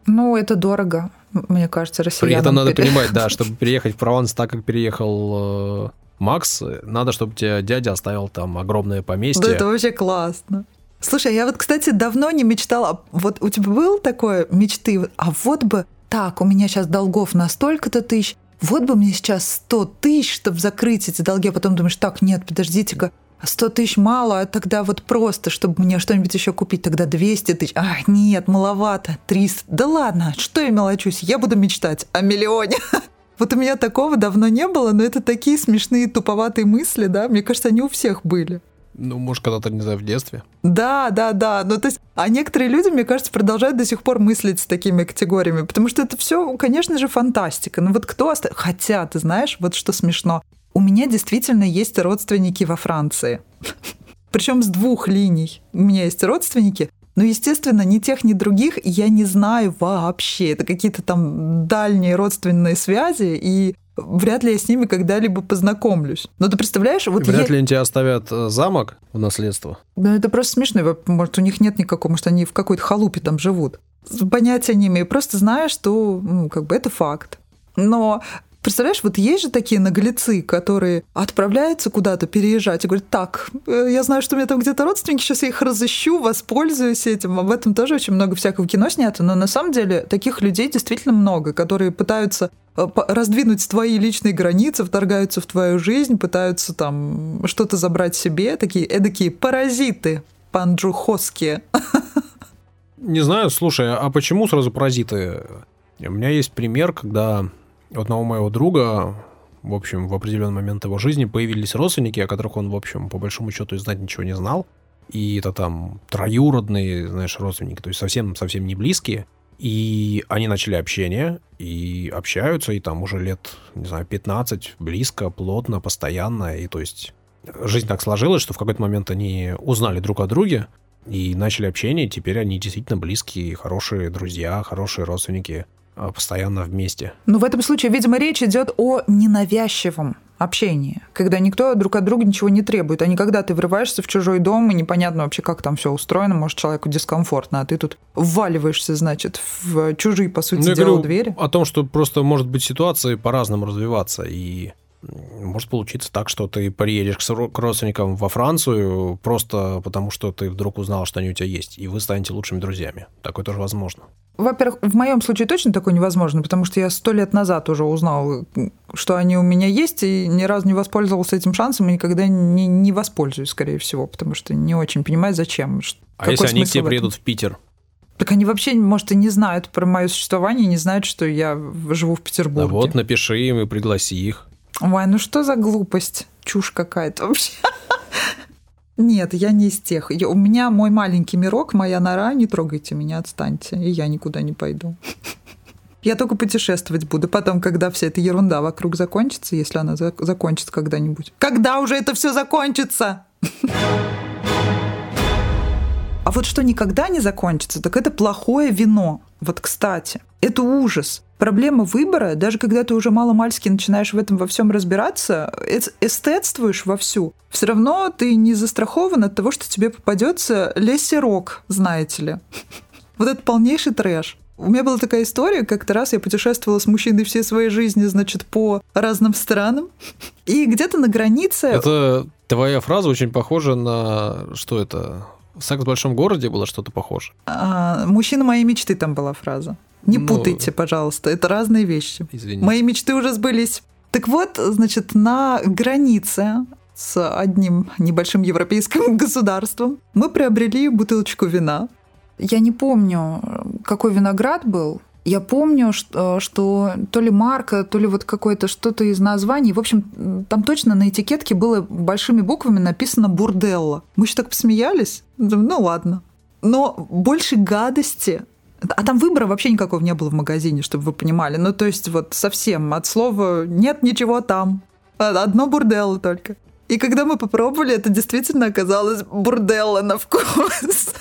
Ну, это дорого, мне кажется, При россиянам. этом надо пере- понимать, да, чтобы переехать в Прованс так, как переехал э, Макс, надо, чтобы тебе дядя оставил там огромное поместье. Да, это вообще классно. Слушай, я вот, кстати, давно не мечтала. Вот у тебя был такое мечты? А вот бы так, у меня сейчас долгов на столько-то тысяч, вот бы мне сейчас 100 тысяч, чтобы закрыть эти долги, а потом думаешь, так, нет, подождите-ка, а 100 тысяч мало, а тогда вот просто, чтобы мне что-нибудь еще купить, тогда 200 тысяч. А, нет, маловато, 300. Да ладно, что я мелочусь, я буду мечтать о миллионе. Вот у меня такого давно не было, но это такие смешные, туповатые мысли, да, мне кажется, они у всех были. Ну, может, когда-то, не знаю, в детстве. Да, да, да. Ну, то есть, а некоторые люди, мне кажется, продолжают до сих пор мыслить с такими категориями, потому что это все, конечно же, фантастика. Ну вот кто оста... Хотя, ты знаешь, вот что смешно. У меня действительно есть родственники во Франции. Причем с двух линий. У меня есть родственники, но, естественно, ни тех, ни других я не знаю вообще. Это какие-то там дальние родственные связи, и вряд ли я с ними когда-либо познакомлюсь. Но ты представляешь, вот Вряд я... ли они тебе оставят э, замок в наследство. Ну, это просто смешно. Может, у них нет никакого, может, они в какой-то халупе там живут. Понятия не имею. Просто знаю, что, ну, как бы это факт. Но Представляешь, вот есть же такие наглецы, которые отправляются куда-то переезжать и говорят, так, э, я знаю, что у меня там где-то родственники, сейчас я их разыщу, воспользуюсь этим. Об этом тоже очень много всякого кино снято, но на самом деле таких людей действительно много, которые пытаются э, раздвинуть твои личные границы, вторгаются в твою жизнь, пытаются там что-то забрать себе, такие эдакие паразиты панджухосские. Не знаю, слушай, а почему сразу паразиты? У меня есть пример, когда одного моего друга, в общем, в определенный момент его жизни появились родственники, о которых он, в общем, по большому счету и знать ничего не знал. И это там троюродные, знаешь, родственники, то есть совсем-совсем не близкие. И они начали общение, и общаются, и там уже лет, не знаю, 15, близко, плотно, постоянно. И то есть жизнь так сложилась, что в какой-то момент они узнали друг о друге, и начали общение, и теперь они действительно близкие, хорошие друзья, хорошие родственники, постоянно вместе. Ну, в этом случае, видимо, речь идет о ненавязчивом общении, когда никто друг от друга ничего не требует, а не когда ты врываешься в чужой дом, и непонятно вообще, как там все устроено, может, человеку дискомфортно, а ты тут вваливаешься, значит, в чужие, по сути Ну, дела, говорю двери. о том, что просто может быть ситуации по-разному развиваться, и может получиться так, что ты приедешь к родственникам во Францию просто потому, что ты вдруг узнал, что они у тебя есть, и вы станете лучшими друзьями. Такое тоже возможно. Во-первых, в моем случае точно такое невозможно, потому что я сто лет назад уже узнал, что они у меня есть, и ни разу не воспользовался этим шансом, и никогда не, не воспользуюсь, скорее всего, потому что не очень понимаю, зачем. А если они к тебе приедут в Питер? Так они вообще, может, и не знают про мое существование, не знают, что я живу в Петербурге. Да вот, напиши им и пригласи их. Ой, ну что за глупость? Чушь какая-то вообще. Нет, я не из тех. У меня мой маленький мирок, моя нора, не трогайте меня, отстаньте, и я никуда не пойду. Я только путешествовать буду. Потом, когда вся эта ерунда вокруг закончится, если она за- закончится когда-нибудь. Когда уже это все закончится? А вот что никогда не закончится, так это плохое вино. Вот, кстати, это ужас. Проблема выбора, даже когда ты уже мало-мальски начинаешь в этом во всем разбираться, эстетствуешь вовсю, все равно ты не застрахован от того, что тебе попадется лесерок, знаете ли. Вот это полнейший трэш. У меня была такая история, как-то раз я путешествовала с мужчиной всей своей жизни, значит, по разным странам. И где-то на границе... Это твоя фраза очень похожа на... Что это? «Секс в большом городе» было что-то похоже? А, «Мужчина моей мечты» там была фраза. Не ну, путайте, пожалуйста, это разные вещи. Извините. Мои мечты уже сбылись. Так вот, значит, на границе с одним небольшим европейским государством мы приобрели бутылочку вина. Я не помню, какой виноград был, я помню, что, что то ли марка, то ли вот какое-то что-то из названий. В общем, там точно на этикетке было большими буквами написано «Бурделла». Мы еще так посмеялись. Ну ладно. Но больше гадости а там выбора вообще никакого не было в магазине, чтобы вы понимали. Ну, то есть вот совсем от слова «нет ничего там». Одно бурделло только. И когда мы попробовали, это действительно оказалось бурделло на вкус.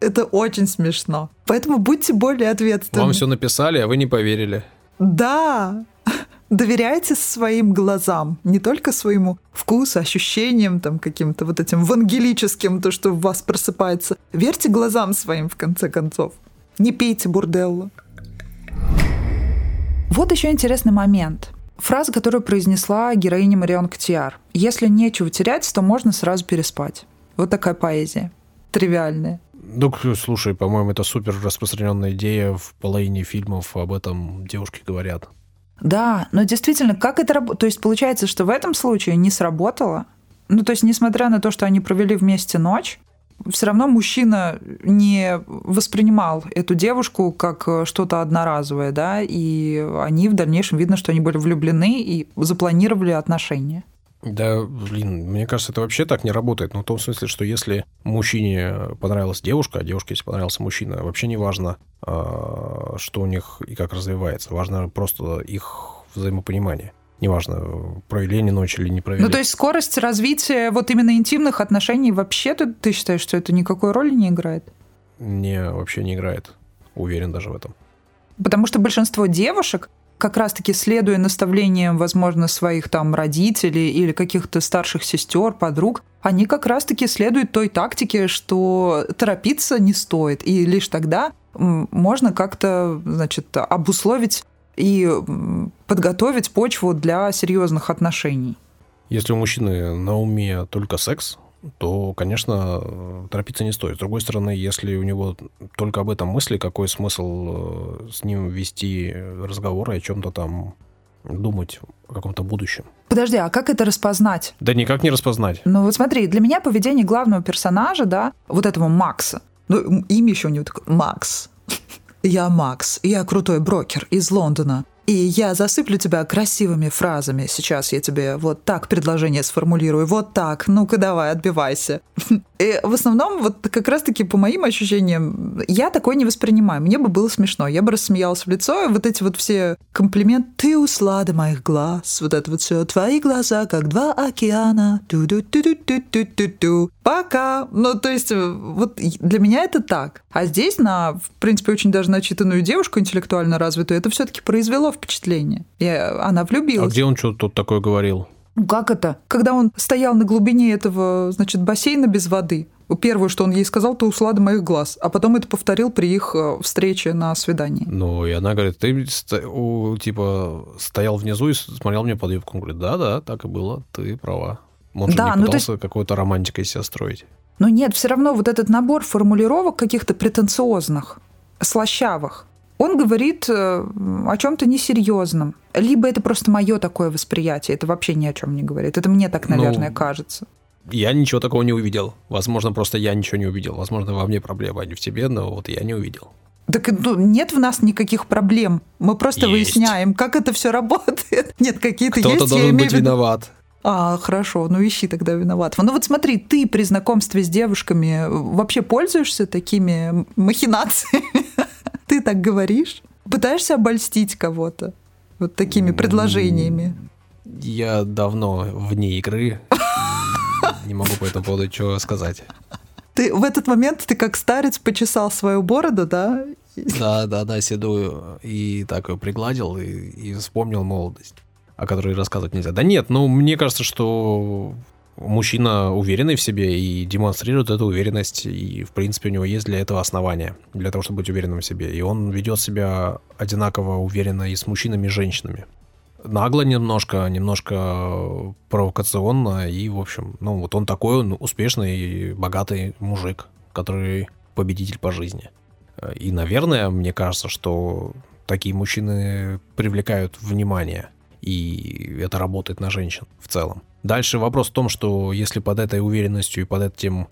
Это очень смешно. Поэтому будьте более ответственны. Вам все написали, а вы не поверили. Да. Доверяйте своим глазам, не только своему вкусу, ощущениям, там, каким-то вот этим вангелическим, то, что в вас просыпается. Верьте глазам своим, в конце концов. Не пейте бурделло. Вот еще интересный момент. Фраза, которую произнесла героиня Марион Котиар. «Если нечего терять, то можно сразу переспать». Вот такая поэзия. Тривиальная. Ну, слушай, по-моему, это супер распространенная идея в половине фильмов об этом девушки говорят. Да, но действительно, как это работает? То есть получается, что в этом случае не сработало. Ну, то есть, несмотря на то, что они провели вместе ночь, все равно мужчина не воспринимал эту девушку как что-то одноразовое, да, и они в дальнейшем видно, что они были влюблены и запланировали отношения. Да, блин, мне кажется, это вообще так не работает. Ну, в том смысле, что если мужчине понравилась девушка, а девушке, если понравился мужчина, вообще не важно, а, что у них и как развивается. Важно просто их взаимопонимание. Неважно, провели они ночь или не провели. Ну, то есть скорость развития вот именно интимных отношений вообще ты, ты считаешь, что это никакой роли не играет? Не, вообще не играет. Уверен даже в этом. Потому что большинство девушек как раз-таки следуя наставлениям, возможно, своих там родителей или каких-то старших сестер, подруг, они как раз-таки следуют той тактике, что торопиться не стоит. И лишь тогда можно как-то, значит, обусловить и подготовить почву для серьезных отношений. Если у мужчины на уме только секс, то, конечно, торопиться не стоит. С другой стороны, если у него только об этом мысли, какой смысл э, с ним вести разговоры о чем-то там думать о каком-то будущем. Подожди, а как это распознать? Да никак не распознать. Ну вот смотри, для меня поведение главного персонажа, да, вот этого Макса, ну имя еще у него такое, Макс. Я Макс, я крутой брокер из Лондона. И я засыплю тебя красивыми фразами. Сейчас я тебе вот так предложение сформулирую. Вот так. Ну-ка давай, отбивайся. И в основном, вот как раз-таки по моим ощущениям, я такое не воспринимаю. Мне бы было смешно. Я бы рассмеялась в лицо, и вот эти вот все комплименты. Ты услада моих глаз. Вот это вот все. Твои глаза, как два океана. Ту-ду-ту-ду-ту-ту-ту. Пока. Ну, то есть, вот для меня это так. А здесь на, в принципе, очень даже начитанную девушку интеллектуально развитую, это все-таки произвело впечатление. И она влюбилась. А где он что-то тут такое говорил? Как это? Когда он стоял на глубине этого, значит, бассейна без воды, Первое, что он ей сказал, ты ушла до моих глаз. А потом это повторил при их э, встрече на свидании. Ну, и она говорит, ты типа стоял внизу и смотрел мне под юбку. Он говорит, да-да, так и было, ты права. Он да, же не пытался ну, есть... какой-то романтикой себя строить. Но нет, все равно вот этот набор формулировок каких-то претенциозных, слащавых, он говорит э, о чем-то несерьезном. Либо это просто мое такое восприятие, это вообще ни о чем не говорит. Это мне так, наверное, ну, кажется. Я ничего такого не увидел. Возможно, просто я ничего не увидел. Возможно, во мне проблема, а не в тебе, но вот я не увидел. Так ну, нет в нас никаких проблем. Мы просто есть. выясняем, как это все работает. Нет, какие-то Кто-то есть. Кто-то должен быть виноват. А, хорошо, ну ищи тогда виноватого. Ну вот смотри, ты при знакомстве с девушками вообще пользуешься такими махинациями? Ты так говоришь? Пытаешься обольстить кого-то вот такими предложениями? Я давно вне игры. Не могу по этому поводу ничего сказать. Ты в этот момент ты как старец почесал свою бороду, да? Да, да, да, седую. И так ее пригладил и, и вспомнил молодость о которой рассказывать нельзя. Да нет, ну, мне кажется, что мужчина уверенный в себе и демонстрирует эту уверенность, и, в принципе, у него есть для этого основания, для того, чтобы быть уверенным в себе. И он ведет себя одинаково уверенно и с мужчинами, и женщинами. Нагло немножко, немножко провокационно, и, в общем, ну, вот он такой, он успешный, богатый мужик, который победитель по жизни. И, наверное, мне кажется, что такие мужчины привлекают внимание – и это работает на женщин в целом. Дальше вопрос в том, что если под этой уверенностью и под этим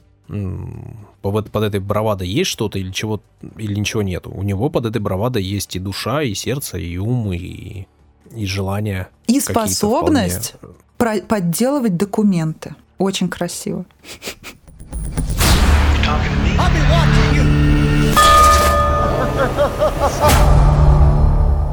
под, под этой бравадой есть что-то или чего или ничего нету. У него под этой бравадой есть и душа, и сердце, и ум, и, и желание. И способность вполне... подделывать документы. Очень красиво.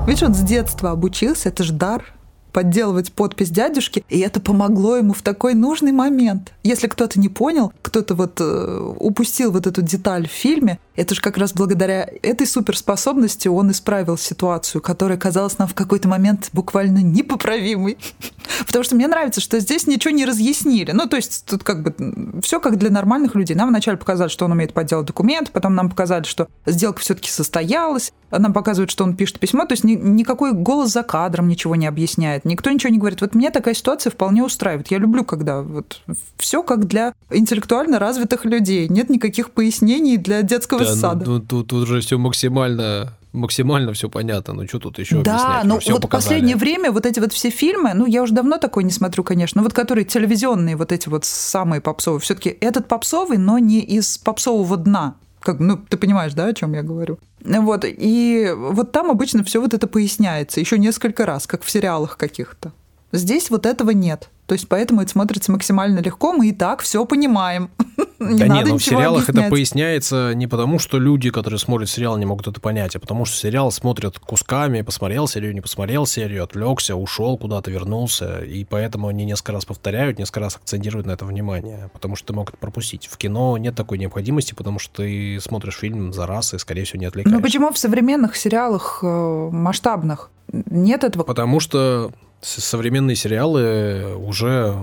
Видишь, он с детства обучился, это же дар подделывать подпись дядюшки, и это помогло ему в такой нужный момент. Если кто-то не понял, кто-то вот э, упустил вот эту деталь в фильме, это же как раз благодаря этой суперспособности он исправил ситуацию, которая казалась нам в какой-то момент буквально непоправимой. Потому что мне нравится, что здесь ничего не разъяснили. Ну, то есть тут как бы все как для нормальных людей. Нам вначале показали, что он умеет подделать документ, потом нам показали, что сделка все-таки состоялась, нам показывают, что он пишет письмо, то есть ни, никакой голос за кадром ничего не объясняет, никто ничего не говорит. Вот мне такая ситуация вполне устраивает. Я люблю, когда вот все как для интеллектуально развитых людей. Нет никаких пояснений для детского да, ну, сада. Ну, тут, тут уже все максимально максимально все понятно. Ну, что тут еще да, объяснять? ну вот в последнее время вот эти вот все фильмы, ну, я уже давно такой не смотрю, конечно, но вот которые телевизионные, вот эти вот самые попсовые, все таки этот попсовый, но не из попсового дна. Как, ну, ты понимаешь, да, о чем я говорю? Вот, и вот там обычно все вот это поясняется еще несколько раз, как в сериалах каких-то. Здесь вот этого нет. То есть поэтому это смотрится максимально легко, мы и так все понимаем. не да нет, но в сериалах объяснять. это поясняется не потому, что люди, которые смотрят сериал, не могут это понять, а потому что сериал смотрят кусками, посмотрел серию, не посмотрел серию, отвлекся, ушел куда-то, вернулся, и поэтому они несколько раз повторяют, несколько раз акцентируют на это внимание, потому что ты мог это пропустить. В кино нет такой необходимости, потому что ты смотришь фильм за раз и, скорее всего, не отвлекаешься. Ну почему в современных сериалах э, масштабных нет этого? Потому что современные сериалы уже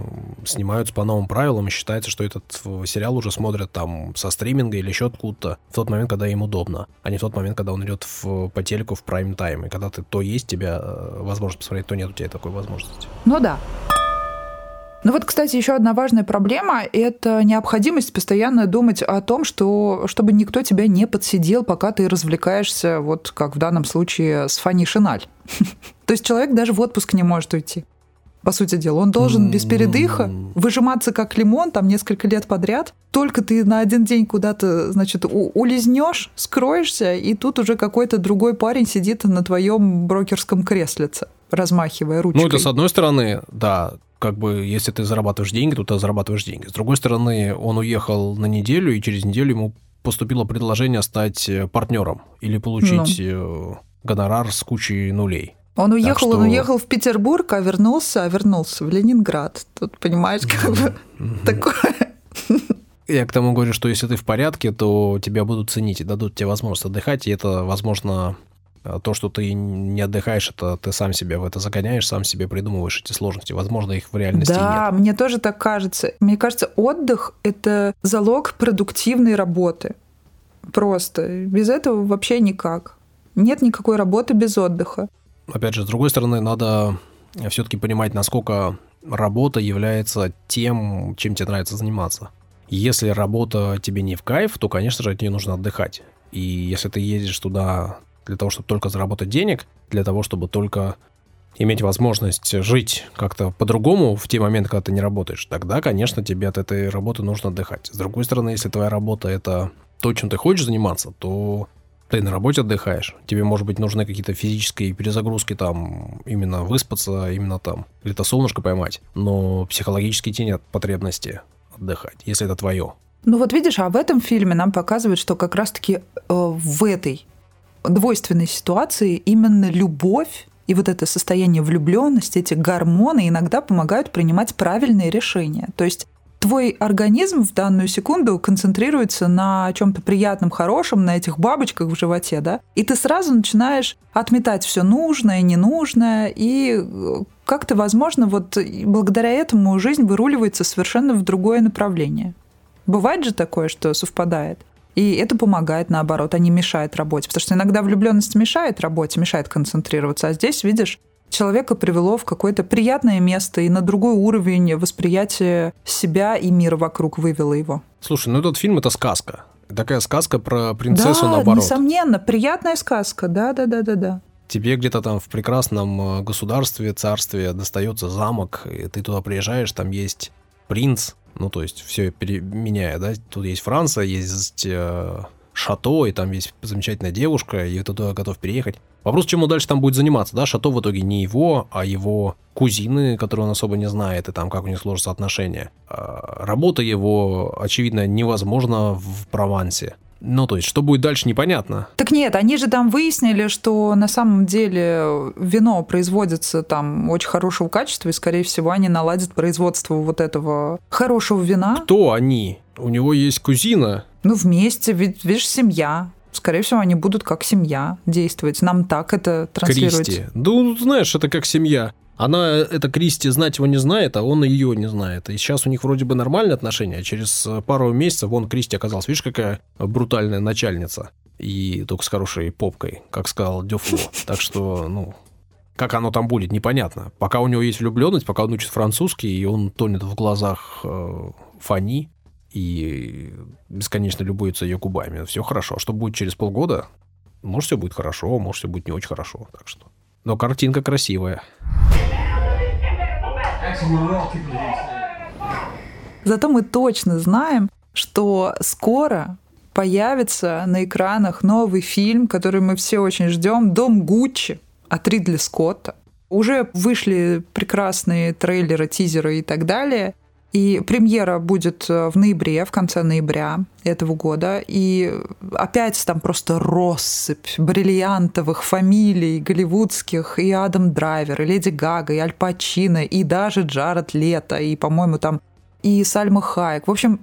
снимаются по новым правилам, и считается, что этот сериал уже смотрят там со стриминга или еще откуда-то в тот момент, когда им удобно, а не в тот момент, когда он идет в, по телеку в прайм-тайм. И когда ты то есть, тебя э, возможность посмотреть, то нет у тебя такой возможности. Ну да. Ну вот, кстати, еще одна важная проблема – это необходимость постоянно думать о том, что, чтобы никто тебя не подсидел, пока ты развлекаешься, вот как в данном случае с Фанни Шиналь. То есть человек даже в отпуск не может уйти. По сути дела, он должен без передыха выжиматься как лимон там несколько лет подряд. Только ты на один день куда-то, значит, улизнешь, скроешься, и тут уже какой-то другой парень сидит на твоем брокерском креслице, размахивая ручкой. Ну, это с одной стороны, да, как бы, если ты зарабатываешь деньги, то ты зарабатываешь деньги. С другой стороны, он уехал на неделю, и через неделю ему поступило предложение стать э, партнером или получить ну. Э, гонорар с кучей нулей. Он уехал, что... он уехал в Петербург, а вернулся, а вернулся в Ленинград. Тут, понимаешь, как бы такое. Я к тому говорю, что если ты в порядке, то тебя будут ценить и дадут тебе возможность отдыхать, и это, возможно, А то, что ты не отдыхаешь, это ты сам себя в это загоняешь, сам себе придумываешь эти сложности. Возможно, их в реальности да, нет. мне тоже так кажется. Мне кажется, отдых — это залог продуктивной работы. Просто. Без этого вообще никак. Нет никакой работы без отдыха. Опять же, с другой стороны, надо все-таки понимать, насколько работа является тем, чем тебе нравится заниматься. Если работа тебе не в кайф, то, конечно же, от нее нужно отдыхать. И если ты едешь туда для того, чтобы только заработать денег, для того, чтобы только иметь возможность жить как-то по-другому в те моменты, когда ты не работаешь, тогда, конечно, тебе от этой работы нужно отдыхать. С другой стороны, если твоя работа — это то, чем ты хочешь заниматься, то ты на работе отдыхаешь. Тебе, может быть, нужны какие-то физические перезагрузки, там, именно выспаться, именно там, где-то солнышко поймать. Но психологически тебе нет потребности отдыхать, если это твое. Ну вот видишь, а в этом фильме нам показывают, что как раз-таки э, в этой двойственной ситуации именно любовь и вот это состояние влюбленности, эти гормоны иногда помогают принимать правильные решения. То есть твой организм в данную секунду концентрируется на чем-то приятном, хорошем, на этих бабочках в животе, да, и ты сразу начинаешь отметать все нужное, ненужное, и как-то, возможно, вот благодаря этому жизнь выруливается совершенно в другое направление. Бывает же такое, что совпадает. И это помогает, наоборот, а не мешает работе. Потому что иногда влюбленность мешает работе, мешает концентрироваться. А здесь, видишь, человека привело в какое-то приятное место и на другой уровень восприятия себя и мира вокруг вывело его. Слушай, ну этот фильм это сказка. Такая сказка про принцессу да, наоборот. несомненно, приятная сказка, да, да, да, да, да. Тебе где-то там в прекрасном э, государстве, царстве достается замок, и ты туда приезжаешь, там есть принц, ну, то есть все переменяя, да, тут есть Франция, есть э, Шато, и там есть замечательная девушка, и ты туда готов переехать. Вопрос, чем он дальше там будет заниматься, да, Шато в итоге не его, а его кузины, которые он особо не знает, и там как у них сложатся отношения. А работа его, очевидно, невозможна в Провансе. Ну, то есть, что будет дальше, непонятно. Так нет, они же там выяснили, что на самом деле вино производится там очень хорошего качества, и, скорее всего, они наладят производство вот этого хорошего вина. Кто они? У него есть кузина. Ну, вместе, ведь, видишь, семья. Скорее всего, они будут как семья действовать. Нам так это транслируется. Кристи. Ну, знаешь, это как семья. Она, это Кристи, знать его не знает, а он ее не знает. И сейчас у них вроде бы нормальные отношения, а через пару месяцев вон Кристи оказалась. Видишь, какая брутальная начальница. И только с хорошей попкой, как сказал Дюфло. Так что, ну, как оно там будет, непонятно. Пока у него есть влюбленность, пока он учит французский, и он тонет в глазах э, Фани и бесконечно любуется ее губами, все хорошо. А что будет через полгода? Может, все будет хорошо, может, все будет не очень хорошо. Так что. Но картинка красивая. Зато мы точно знаем, что скоро появится на экранах новый фильм, который мы все очень ждем, «Дом Гуччи» от Ридли Скотта. Уже вышли прекрасные трейлеры, тизеры и так далее. И премьера будет э, в ноябре, в конце ноября этого года. И опять там просто россыпь бриллиантовых фамилий голливудских. И Адам Драйвер, и Леди Гага, и Аль Пачино, и даже Джаред Лето, и, по-моему, там и Сальма Хайек. В общем,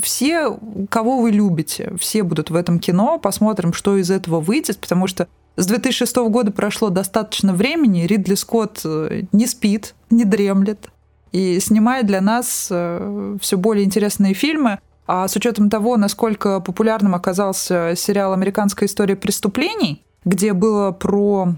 все, кого вы любите, все будут в этом кино. Посмотрим, что из этого выйдет, потому что с 2006 года прошло достаточно времени. Ридли Скотт э, не спит, не дремлет и снимает для нас э, все более интересные фильмы. А с учетом того, насколько популярным оказался сериал «Американская история преступлений», где было про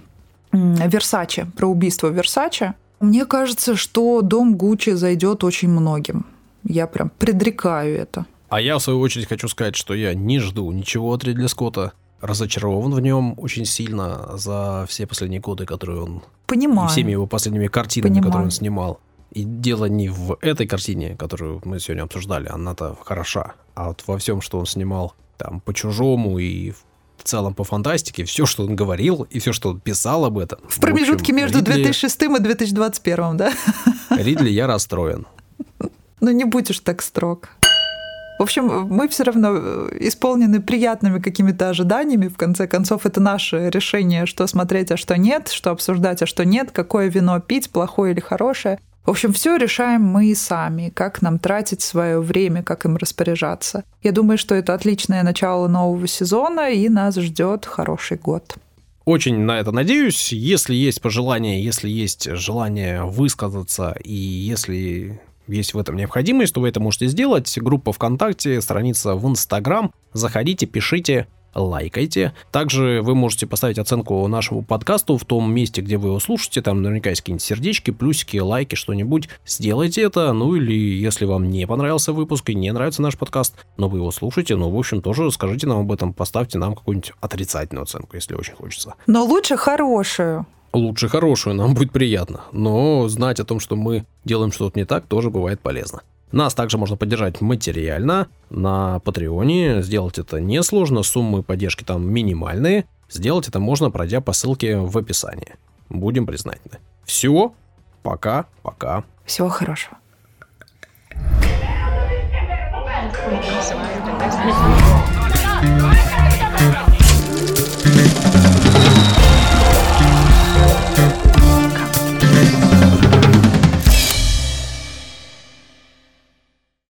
Версаче, про убийство Версаче, мне кажется, что дом Гуччи зайдет очень многим. Я прям предрекаю это. А я, в свою очередь, хочу сказать, что я не жду ничего от Ридли Скотта. Разочарован в нем очень сильно за все последние годы, которые он... Понимаю. И всеми его последними картинами, Понимаю. которые он снимал. И дело не в этой картине, которую мы сегодня обсуждали, она-то хороша, а вот во всем, что он снимал там по-чужому и в целом по фантастике, все, что он говорил и все, что он писал об этом. В промежутке общем, между Ридли, 2006 и 2021, да? Ридли, я расстроен. Ну не будешь так строг. В общем, мы все равно э, исполнены приятными какими-то ожиданиями. В конце концов, это наше решение, что смотреть, а что нет, что обсуждать, а что нет, какое вино пить, плохое или хорошее. В общем, все решаем мы и сами, как нам тратить свое время, как им распоряжаться. Я думаю, что это отличное начало нового сезона, и нас ждет хороший год. Очень на это надеюсь. Если есть пожелания, если есть желание высказаться, и если есть в этом необходимость, то вы это можете сделать. Группа ВКонтакте, страница в Инстаграм. Заходите, пишите, лайкайте. Также вы можете поставить оценку нашему подкасту в том месте, где вы его слушаете. Там наверняка есть какие-нибудь сердечки, плюсики, лайки, что-нибудь. Сделайте это. Ну или если вам не понравился выпуск и не нравится наш подкаст, но вы его слушаете, ну, в общем, тоже скажите нам об этом, поставьте нам какую-нибудь отрицательную оценку, если очень хочется. Но лучше хорошую. Лучше хорошую, нам будет приятно. Но знать о том, что мы делаем что-то не так, тоже бывает полезно. Нас также можно поддержать материально на Патреоне. Сделать это несложно, суммы поддержки там минимальные. Сделать это можно, пройдя по ссылке в описании. Будем признательны. Все. Пока. Пока. Всего хорошего. Right.